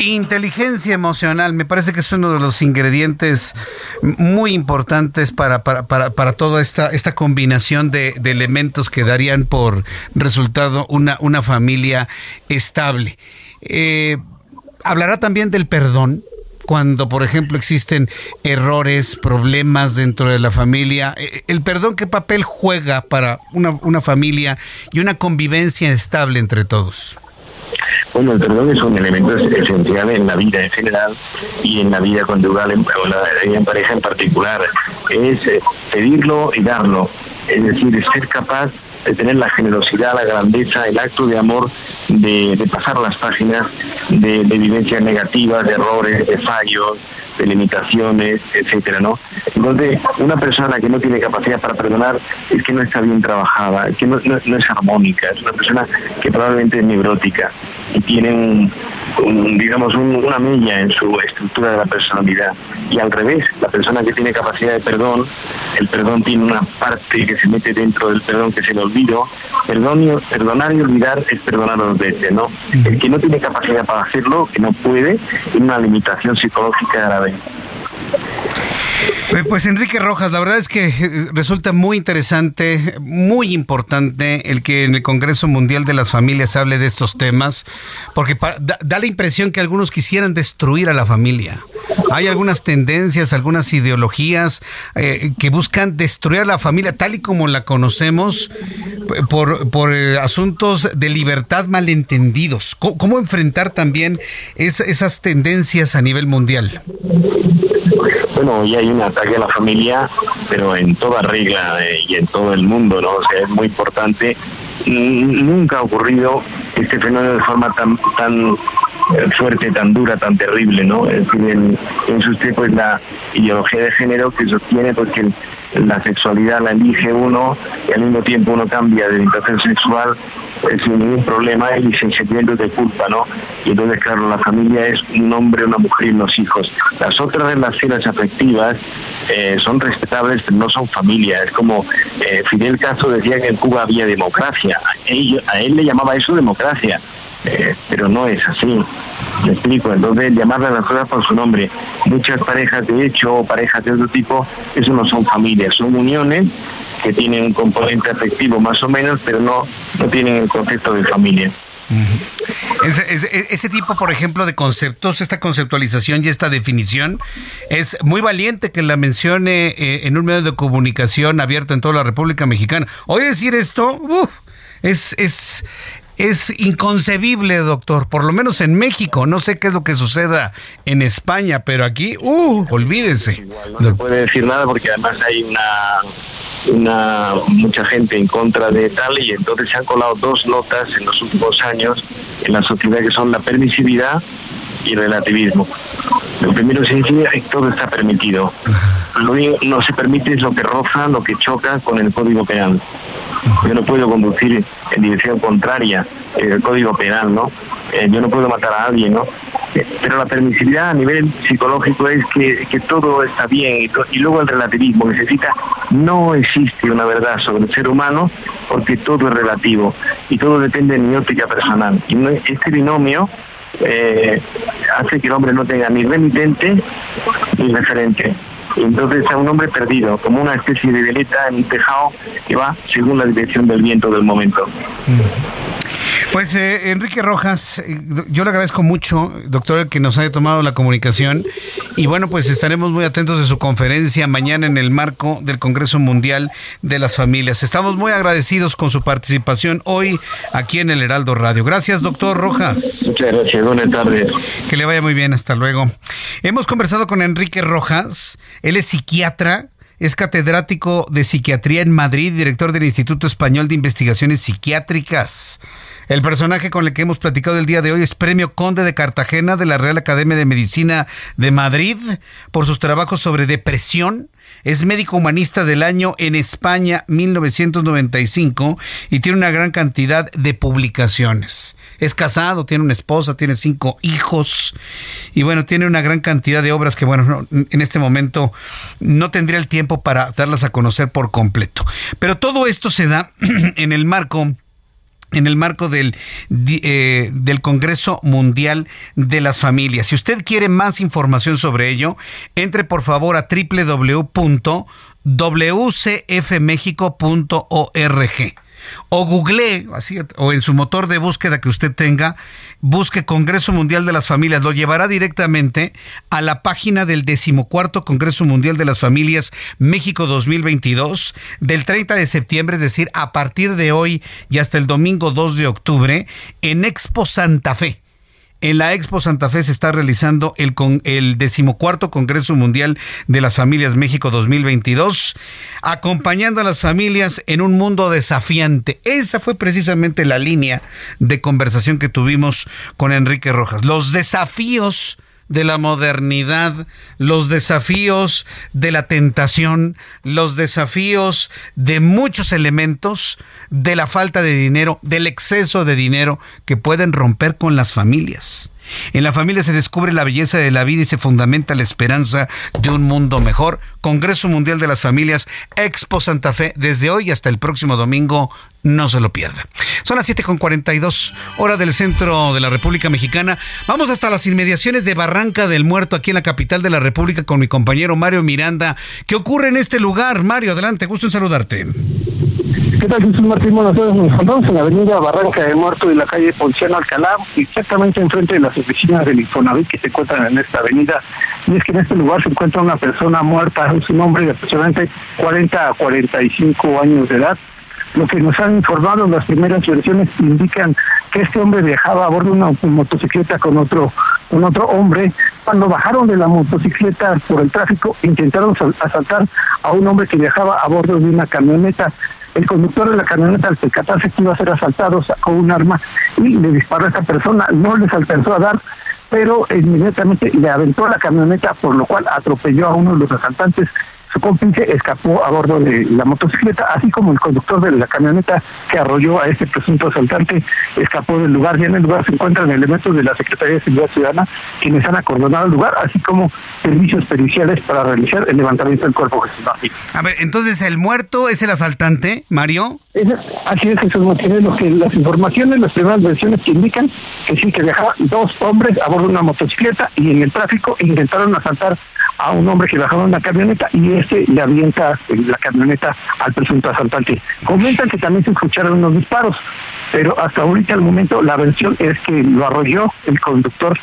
Inteligencia emocional, me parece que es uno de los ingredientes muy importantes para, para, toda esta, esta combinación de, elementos que darían por resultado una, una familia estable. Eh, hablará también del perdón, cuando, por ejemplo, existen errores, problemas dentro de la familia. Eh, ¿El perdón qué papel juega para una, una familia y una convivencia estable entre todos? Bueno, el perdón es un elemento esencial en la vida en general y en la vida conyugal en, en pareja en particular. Es eh, pedirlo y darlo, es decir, ser capaz de tener la generosidad, la grandeza, el acto de amor de, pasar las páginas de, de vivencias negativas, de errores, de fallos, de limitaciones, etcétera, ¿no? Entonces, una persona que no tiene capacidad para perdonar es que no está bien trabajada, que no, no, es armónica, es una persona que probablemente es neurótica y tiene un, digamos, una mella en su estructura de la personalidad. Y al revés, la persona que tiene capacidad de perdón, el perdón tiene una parte que se mete dentro del perdón que se le olvido. Perdón, perdonar y olvidar es perdonar dos veces, ¿no? El que no tiene capacidad para hacerlo, que no puede, tiene una limitación psicológica grave. Eh, pues Enrique Rojas, la verdad es que eh, resulta muy interesante, muy importante el que en el Congreso Mundial de las Familias hable de estos temas, porque da, la impresión que algunos quisieran destruir a la familia. Hay algunas tendencias, algunas ideologías eh, que buscan destruir a la familia tal y como la conocemos por, por asuntos de libertad malentendidos. ¿Cómo, enfrentar también esas tendencias a nivel mundial? Bueno, hoy hay un ataque a la familia, pero en toda regla y en todo el mundo, ¿no? O sea, es muy importante. Nunca ha ocurrido este fenómeno de forma tan tan fuerte, tan dura, tan terrible, ¿no? Es decir, en, en sus tiempos la ideología de género que sostiene porque la sexualidad la elige uno y al mismo tiempo uno cambia de orientación sexual pues, sin ningún problema y sin sentimientos de culpa, ¿no? Y entonces, claro, la familia es un hombre, una mujer y unos hijos. Las otras relaciones afectivas eh, son respetables, pero no son familia. Es como eh, Fidel Castro decía que en Cuba había democracia. A él, le llamaba eso democracia. Eh, pero no es así. Me explico, entonces llamar a las cosas por su nombre. Muchas parejas de hecho o parejas de otro tipo, eso no son familias, son uniones que tienen un componente afectivo más o menos, pero no, no tienen el concepto de familia. Ese, tipo, por ejemplo, de conceptos, esta conceptualización y esta definición, es muy valiente que la mencione eh, en un medio de comunicación abierto en toda la República Mexicana. Hoy decir esto, es, es, es inconcebible, doctor, por lo menos en México. No sé qué es lo que suceda en España, pero aquí, uh, olvídese. no se puede decir nada porque además hay una una mucha gente en contra de tal y entonces se han colado dos notas en los últimos años en la sociedad que son la permisividad y el relativismo. Lo primero es que todo está permitido. Lo que no se permite es lo que roza, lo que choca con el Código Penal. Yo no puedo conducir en dirección contraria el Código Penal, ¿no? Eh, yo no puedo matar a alguien, ¿no? Eh, pero la permisividad a nivel psicológico es que, todo está bien y, luego el relativismo necesita, no existe una verdad sobre el ser humano porque todo es relativo y todo depende de mi óptica personal. Y este binomio eh, hace que el hombre no tenga ni remitente ni referente. Entonces es un hombre perdido, como una especie de veleta en un tejado que va según la dirección del viento del momento. Pues eh, Enrique Rojas, eh, yo le agradezco mucho, doctor, que nos haya tomado la comunicación. Y bueno, pues estaremos muy atentos de su conferencia mañana en el marco del Congreso Mundial de las Familias. Estamos muy agradecidos con su participación hoy aquí en el Heraldo Radio. Gracias, doctor Rojas. Muchas gracias, buenas tardes. Que le vaya muy bien, hasta luego. Hemos conversado con Enrique Rojas, él es psiquiatra es catedrático de psiquiatría en Madrid, director del Instituto Español de Investigaciones Psiquiátricas. El personaje con el que hemos platicado el día de hoy es Premio Conde de Cartagena de la Real Academia de Medicina de Madrid por sus trabajos sobre depresión. Es médico humanista del año en España 1995 y tiene una gran cantidad de publicaciones. Es casado, tiene una esposa, tiene cinco hijos y bueno, tiene una gran cantidad de obras que bueno, en este momento no tendría el tiempo para darlas a conocer por completo. Pero todo esto se da en el marco en el marco del, eh, del Congreso Mundial de las Familias. Si usted quiere más información sobre ello, entre por favor a www.wcfmexico.org o google, o en su motor de búsqueda que usted tenga, busque Congreso Mundial de las Familias. Lo llevará directamente a la página del decimocuarto Congreso Mundial de las Familias México 2022 del 30 de septiembre, es decir, a partir de hoy y hasta el domingo 2 de octubre en Expo Santa Fe. En la Expo Santa Fe se está realizando el, con, el decimocuarto Congreso Mundial de las Familias México 2022, acompañando a las familias en un mundo desafiante. Esa fue precisamente la línea de conversación que tuvimos con Enrique Rojas. Los desafíos de la modernidad, los desafíos de la tentación, los desafíos de muchos elementos, de la falta de dinero, del exceso de dinero que pueden romper con las familias. En la familia se descubre la belleza de la vida y se fundamenta la esperanza de un mundo mejor. Congreso Mundial de las Familias, Expo Santa Fe, desde hoy hasta el próximo domingo, no se lo pierda. Son las 7.42, hora del centro de la República Mexicana. Vamos hasta las inmediaciones de Barranca del Muerto, aquí en la capital de la República, con mi compañero Mario Miranda. ¿Qué ocurre en este lugar? Mario, adelante, gusto en saludarte. ¿Qué tal, Jesús Martín? Buenas tardes. Nos encontramos en la avenida Barranca del Muerto y la calle Ponciano Alcalá, exactamente enfrente de las oficinas del Infonavit que se encuentran en esta avenida. Y es que en este lugar se encuentra una persona muerta, es un hombre de aproximadamente 40 a 45 años de edad. Lo que nos han informado las primeras versiones indican que este hombre viajaba a bordo de una motocicleta con otro con otro hombre. Cuando bajaron de la motocicleta por el tráfico, intentaron asaltar a un hombre que viajaba a bordo de una camioneta. El conductor de la camioneta, al percatarse que iba a ser asaltado, sacó un arma y le disparó a esta persona. No les alcanzó a dar, pero inmediatamente le aventó la camioneta, por lo cual atropelló a uno de los asaltantes su cómplice escapó a bordo de la motocicleta, así como el conductor de la camioneta que arrolló a este presunto asaltante escapó del lugar. Ya en el lugar se encuentran elementos de la Secretaría de Seguridad Ciudadana quienes han acordonado el lugar, así como servicios periciales para realizar el levantamiento del cuerpo A ver, entonces el muerto es el asaltante, Mario. así es, Jesús Martínez, lo que las informaciones, las primeras versiones que indican que sí, que viajaban dos hombres a bordo de una motocicleta y en el tráfico intentaron asaltar a un hombre que bajaba en la camioneta y este le avienta la camioneta al presunto asaltante. Comentan que también se escucharon unos disparos, pero hasta ahorita al momento la versión es que lo arrolló el conductor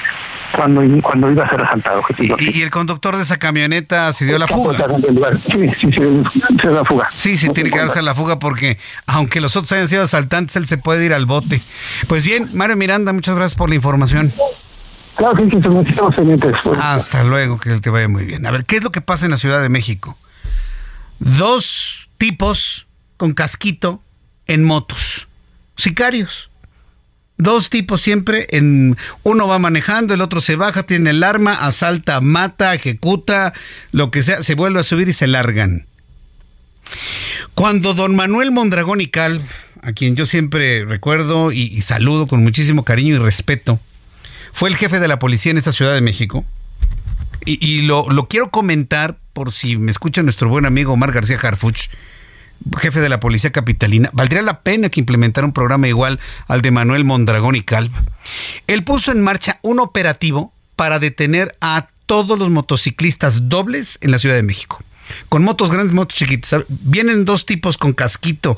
cuando, cuando iba a ser asaltado. ¿Y, el conductor de esa camioneta se dio la fuga? Sí, sí, se, dio la fuga. Sí, sí, tiene que darse la fuga porque aunque los otros hayan sido asaltantes, él se puede ir al bote. Pues bien, Mario Miranda, muchas gracias por la información. Claro que sí, Hasta luego, que te vaya muy bien. A ver, ¿qué es lo que pasa en la Ciudad de México? Dos tipos con casquito en motos, sicarios. Dos tipos siempre en uno va manejando, el otro se baja, tiene el arma, asalta, mata, ejecuta, lo que sea, se vuelve a subir y se largan. Cuando don Manuel Mondragón y Cal, a quien yo siempre recuerdo y saludo con muchísimo cariño y respeto, fue el jefe de la policía en esta Ciudad de México. Y, lo, quiero comentar por si me escucha nuestro buen amigo Omar García Harfuch, jefe de la policía capitalina. Valdría la pena que implementara un programa igual al de Manuel Mondragón y Calva. Él puso en marcha un operativo para detener a todos los motociclistas dobles en la Ciudad de México con motos grandes, motos chiquitas. Vienen dos tipos con casquito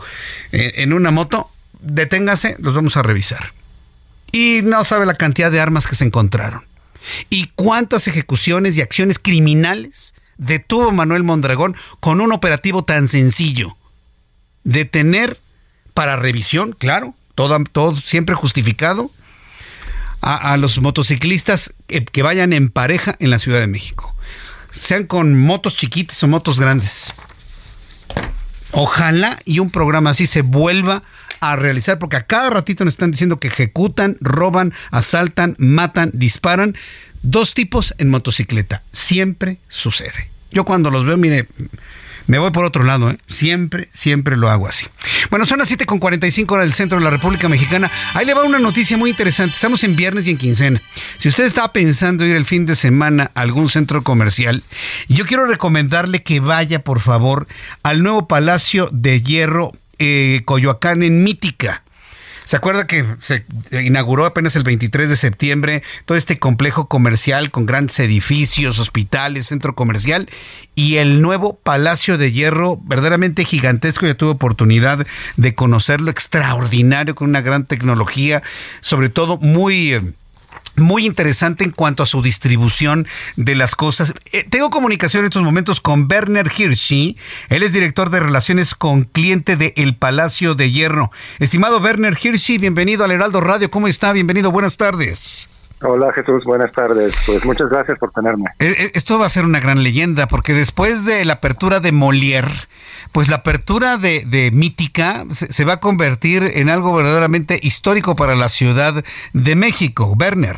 eh, en una moto, deténgase, los vamos a revisar. Y no sabe la cantidad de armas que se encontraron. Y cuántas ejecuciones y acciones criminales detuvo Manuel Mondragón con un operativo tan sencillo. Detener para revisión, claro, todo, siempre justificado, a, los motociclistas que, que vayan en pareja en la Ciudad de México. Sean con motos chiquitas o motos grandes. Ojalá y un programa así se vuelva a realizar, porque a cada ratito nos están diciendo que ejecutan, roban, asaltan, matan, disparan. Dos tipos en motocicleta. Siempre sucede. Yo cuando los veo, mire, me voy por otro lado, ¿eh? Siempre, siempre lo hago así. Bueno, son las 7.45 horas del centro de la República Mexicana. Ahí le va una noticia muy interesante. Estamos en viernes y en quincena. Si usted está pensando ir el fin de semana a algún centro comercial, yo quiero recomendarle que vaya, por favor, al nuevo Palacio de Hierro eh, Coyoacán en Mítica. ¿Se acuerda que se inauguró apenas el 23 de septiembre todo este complejo comercial con grandes edificios, hospitales, centro comercial y el nuevo Palacio de Hierro, verdaderamente gigantesco? Yo tuve oportunidad de conocerlo, extraordinario, con una gran tecnología, sobre todo muy eh, muy interesante en cuanto a su distribución de las cosas. Eh, tengo comunicación en estos momentos con Werner Hirschi. Él es director de relaciones con cliente de El Palacio de Hierro. Estimado Werner Hirschi, bienvenido al Heraldo Radio. ¿Cómo está? Bienvenido. Buenas tardes. Hola Jesús, buenas tardes. Pues muchas gracias por tenerme. Eh, eh, esto va a ser una gran leyenda porque después de la apertura de Molière, pues la apertura de, de Mítica se, va a convertir en algo verdaderamente histórico para la Ciudad de México. Werner.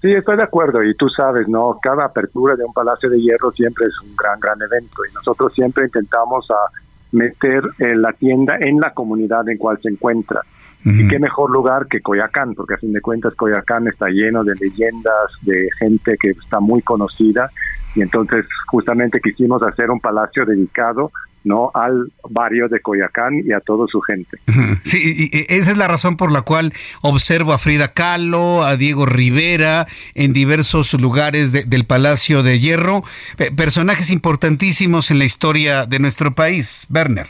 Sí, estoy de acuerdo y tú sabes, ¿no? Cada apertura de un Palacio de Hierro siempre es un gran, gran evento y nosotros siempre intentamos a meter eh, la tienda en la comunidad en cual se encuentra. Y qué mejor lugar que Coyacán, porque a fin de cuentas Coyacán está lleno de leyendas, de gente que está muy conocida, y entonces justamente quisimos hacer un palacio dedicado ¿no? al barrio de Coyacán y a toda su gente. Sí, y esa es la razón por la cual observo a Frida Kahlo, a Diego Rivera en diversos lugares del Palacio de Hierro, personajes importantísimos en la historia de nuestro país. Werner.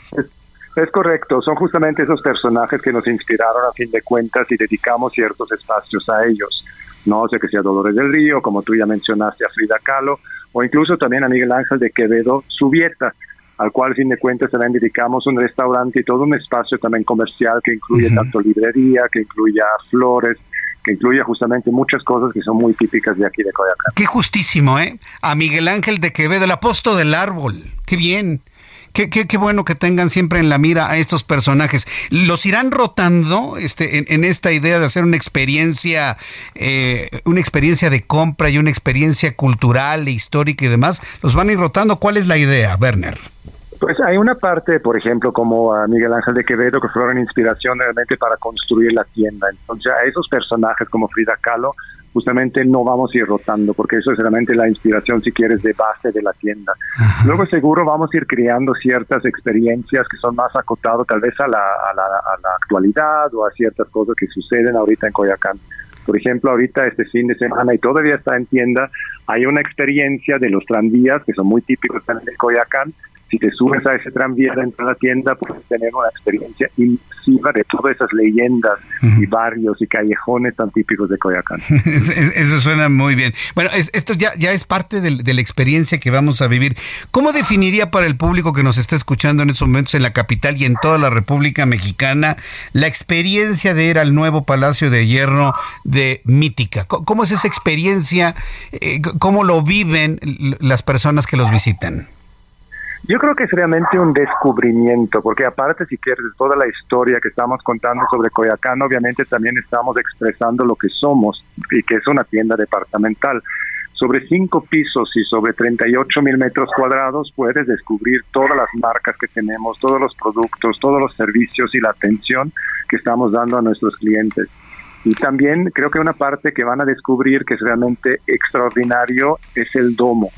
Es, correcto, son justamente esos personajes que nos inspiraron a fin de cuentas y dedicamos ciertos espacios a ellos. No sé que sea Dolores del Río, como tú ya mencionaste a Frida Kahlo, o incluso también a Miguel Ángel de Quevedo Subieta, al cual, a fin de cuentas, también dedicamos un restaurante y todo un espacio también comercial que incluye tanto librería, que incluya flores, que incluye justamente muchas cosas que son muy típicas de aquí de Coyacán. Qué justísimo, ¿eh? A Miguel Ángel de Quevedo, el apóstol del árbol. Qué bien. Qué, qué, qué, bueno que tengan siempre en la mira a estos personajes. ¿Los irán rotando este, en, esta idea de hacer una experiencia, eh, una experiencia de compra y una experiencia cultural, e histórica y demás? ¿Los van a ir rotando? ¿Cuál es la idea, Werner? Pues hay una parte, por ejemplo, como a Miguel Ángel de Quevedo, que fueron inspiración realmente para construir la tienda. Entonces, a esos personajes como Frida Kahlo, justamente no vamos a ir rotando, porque eso es realmente la inspiración, si quieres, de base de la tienda. Luego, seguro, vamos a ir creando ciertas experiencias que son más acotadas tal vez a la, a la, a la actualidad o a ciertas cosas que suceden ahorita en Coyacán. Por ejemplo, ahorita este fin de semana y todavía está en tienda, hay una experiencia de los tranvías que son muy típicos también de Coyacán, si te subes a ese tranvía dentro de la tienda, puedes tener una experiencia inmersiva de todas esas leyendas y barrios y callejones tan típicos de Coyacán. Eso suena muy bien. Bueno, esto ya, ya es parte de, la experiencia que vamos a vivir. ¿Cómo definiría para el público que nos está escuchando en estos momentos en la capital y en toda la República Mexicana la experiencia de ir al nuevo Palacio de Hierro de Mítica? ¿Cómo es esa experiencia? Eh, ¿Cómo lo viven las personas que los visitan? Yo creo que es realmente un descubrimiento, porque aparte, si quieres, toda la historia que estamos contando sobre Coyacán, obviamente también estamos expresando lo que somos y que es una tienda departamental. Sobre cinco pisos y sobre 38 mil metros cuadrados puedes descubrir todas las marcas que tenemos, todos los productos, todos los servicios y la atención que estamos dando a nuestros clientes. Y también creo que una parte que van a descubrir que es realmente extraordinario es el domo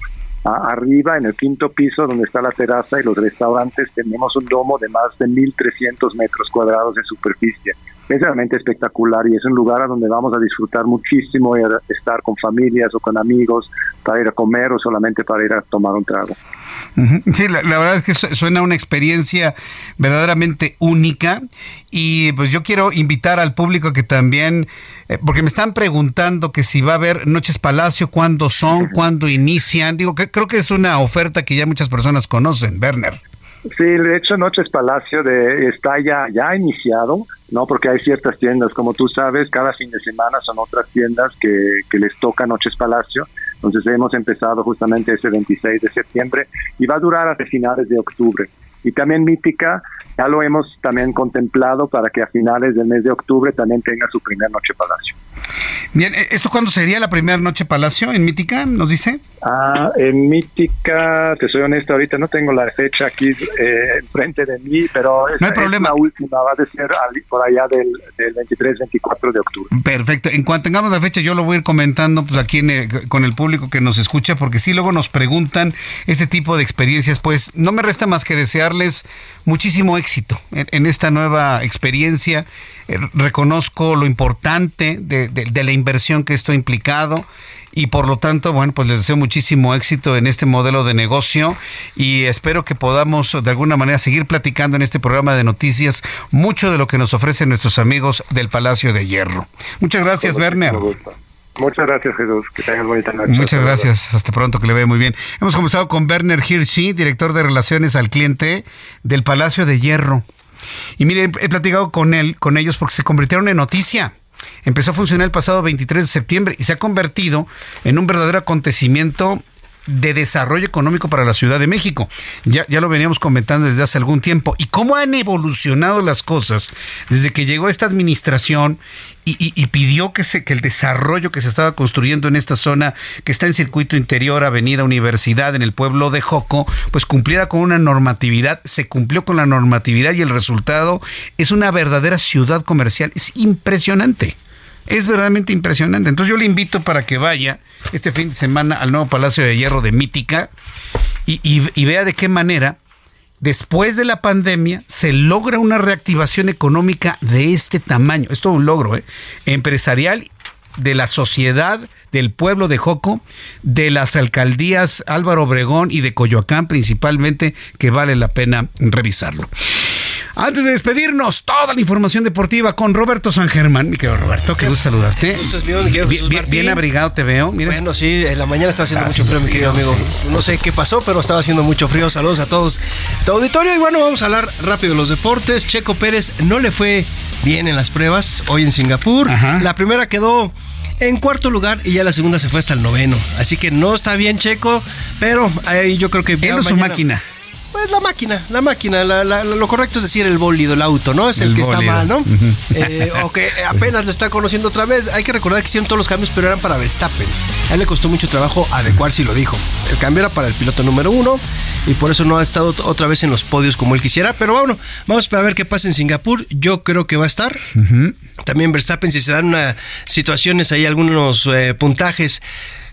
arriba, en el quinto piso, donde está la terraza y los restaurantes, tenemos un domo de más de 1.300 metros cuadrados de superficie. Es realmente espectacular y es un lugar a donde vamos a disfrutar muchísimo y a estar con familias o con amigos para ir a comer o solamente para ir a tomar un trago. Sí, la, verdad es que suena una experiencia verdaderamente única y pues yo quiero invitar al público que también, eh, porque me están preguntando que si va a haber Noches Palacio, cuándo son, cuándo inician, digo que creo que es una oferta que ya muchas personas conocen, Werner. Sí, de hecho Noches Palacio de, está ya, ya iniciado, ¿no? Porque hay ciertas tiendas, como tú sabes, cada fin de semana son otras tiendas que, que les toca Noches Palacio entonces hemos empezado justamente ese 26 de septiembre y va a durar hasta finales de octubre. Y también Mítica, ya lo hemos también contemplado para que a finales del mes de octubre también tenga su primer Noche Palacio. Bien, ¿e-, ¿esto cuándo sería la primera noche Palacio en Mítica? ¿Nos dice? Ah, en Mítica, te soy honesto, ahorita no tengo la fecha aquí eh, frente de mí, pero no hay problema. la última va a ser por allá del, 23-24 de octubre. Perfecto. En cuanto tengamos la fecha, yo lo voy a ir comentando pues aquí con el público que nos escucha, porque si luego nos preguntan ese tipo de experiencias, pues no me resta más que desearles muchísimo éxito en esta nueva experiencia eh, reconozco lo importante de, de la inversión que esto ha implicado y por lo tanto, bueno, pues les deseo muchísimo éxito en este modelo de negocio y espero que podamos de alguna manera seguir platicando en este programa de noticias mucho de lo que nos ofrecen nuestros amigos del Palacio de Hierro. Muchas gracias, Werner. Muchas gracias, Jesús. Que tengan bonita noche. Muchas gracias. Hasta pronto, que le vea muy bien. Hemos comenzado con Werner Hirschi, director de Relaciones al Cliente del Palacio de Hierro. Y miren, he platicado con él, con ellos, porque se convirtieron en noticia. Empezó a funcionar el pasado 23 de septiembre y se ha convertido en un verdadero acontecimiento de desarrollo económico para la Ciudad de México. Ya, ya lo veníamos comentando desde hace algún tiempo. ¿Y cómo han evolucionado las cosas desde que llegó esta administración y, pidió que, se, que el desarrollo que se estaba construyendo en esta zona, que está en circuito interior, Avenida Universidad, en el pueblo de Joco, pues cumpliera con una normatividad? Se cumplió con la normatividad y el resultado es una verdadera ciudad comercial. Es impresionante. Es verdaderamente impresionante. Entonces yo le invito para que vaya este fin de semana al nuevo Palacio de Hierro de Mítica y, vea de qué manera después de la pandemia se logra una reactivación económica de este tamaño. Es todo un logro ¿eh? empresarial de la sociedad del pueblo de Joco, de las alcaldías Álvaro Obregón y de Coyoacán principalmente, que vale la pena revisarlo. Antes de despedirnos, toda la información deportiva con Roberto San Germán. Mi querido Roberto, qué gusto saludarte. bien, abrigado te veo. Mira. Bueno, sí, en la mañana estaba haciendo mucho frío, mi querido amigo. No sé qué pasó, pero estaba haciendo mucho frío. Saludos a todos tu auditorio. Y bueno, vamos a hablar rápido de los deportes. Checo Pérez no le fue bien en las pruebas hoy en Singapur. La primera quedó en cuarto lugar y ya la segunda se fue hasta el noveno. Así que no está bien Checo, pero ahí yo creo que... Él su máquina. Pues la máquina, la máquina, lo correcto es decir el bólido, el auto, ¿no? Es el, que está mal, ¿no? Eh, o que apenas lo está conociendo otra vez. Hay que recordar que hicieron todos los cambios, pero eran para Verstappen. A él le costó mucho trabajo adecuar si lo dijo. El cambio era para el piloto número uno y por eso no ha estado otra vez en los podios como él quisiera. Pero bueno, vamos a ver qué pasa en Singapur. Yo creo que va a estar. También Verstappen, si se dan unas situaciones ahí, algunos eh, puntajes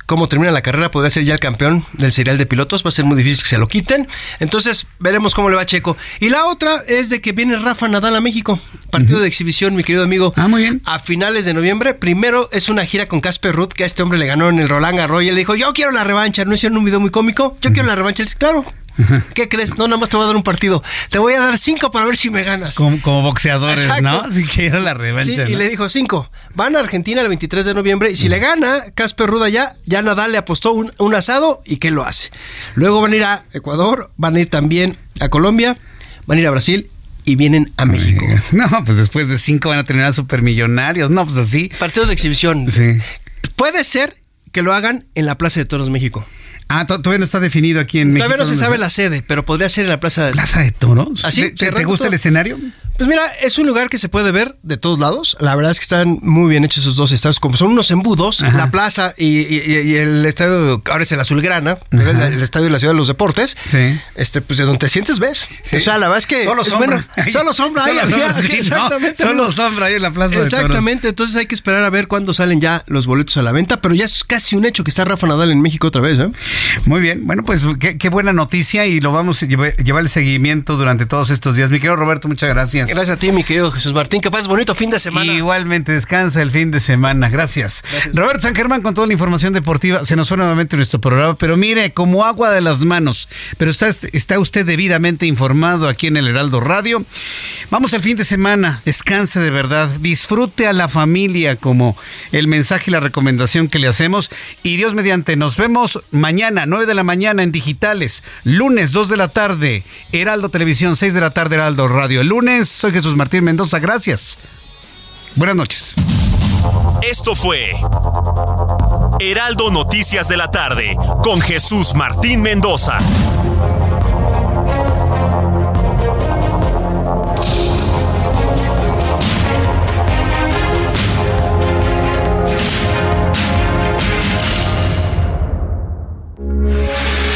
cómo termina la carrera, podría ser ya el campeón del serial de pilotos, va a ser muy difícil que se lo quiten. Entonces, veremos cómo le va a Checo. Y la otra es de que viene Rafa Nadal a México, partido de exhibición, mi querido amigo. Ah, muy bien. A finales de noviembre, primero es una gira con Casper Ruth, que a este hombre le ganó en el Roland Garros y le dijo, yo quiero la revancha, ¿no hicieron un video muy cómico? Yo quiero la revancha. Él dice, claro, ¿Qué crees? No, nada más te voy a dar un partido. Te voy a dar cinco para ver si me ganas. Como, boxeadores, ¿no? Si quiero la revancha. Sí, y le dijo cinco. Van a Argentina el 23 de noviembre y si le gana Casper Ruda ya, ya Nadal le apostó un, un asado y ¿qué lo hace? Luego van a ir a Ecuador, van a ir también a Colombia, van a ir a Brasil y vienen a México. No, pues después de cinco van a terminar supermillonarios. No, pues así. Partidos de exhibición. Sí. Puede ser que lo hagan en la Plaza de Toros México. Ah, todavía no está definido aquí en México. Todavía no se sabe la sede, pero podría ser en la Plaza de... ¿Plaza de Toros? ¿Así? ¿Te, ¿te gusta el escenario? Pues mira, es un lugar que se puede ver de todos lados. La verdad es que están muy bien hechos esos dos estados. Como son unos embudos, la plaza y, el estadio, ahora es el Azulgrana, el, estadio de la Ciudad de los Deportes. Sí. Este, pues de donde te sientes ves. O sea, la verdad es que. Solo sombra. solo sombra ahí. exactamente. Solo sombra ahí en la plaza. Exactamente. Entonces hay que esperar a ver cuándo salen ya los boletos a la venta. Pero ya es casi un hecho que está Rafa Nadal en México otra vez. ¿eh? Muy bien. Bueno, pues qué, buena noticia y lo vamos a llevar, llevar el seguimiento durante todos estos días. Mi querido Roberto, muchas gracias. Gracias a ti, mi querido Jesús Martín. Que pases bonito fin de semana. Igualmente, descansa el fin de semana. Gracias. Roberto San Germán con toda la información deportiva. Se nos fue nuevamente nuestro programa, pero mire, como agua de las manos. Pero está, está usted debidamente informado aquí en el Heraldo Radio. Vamos al fin de semana. Descanse de verdad. Disfrute a la familia como el mensaje y la recomendación que le hacemos. Y Dios mediante, nos vemos mañana, 9 de la mañana en digitales. Lunes, 2 de la tarde, Heraldo Televisión, 6 de la tarde, Heraldo Radio. El lunes, soy Jesús Martín Mendoza, gracias. Buenas noches. Esto fue Heraldo Noticias de la tarde con Jesús Martín Mendoza.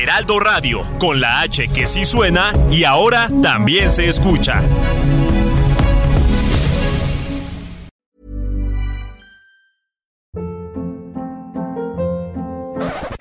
Heraldo Radio, con la H que sí suena y ahora también se escucha.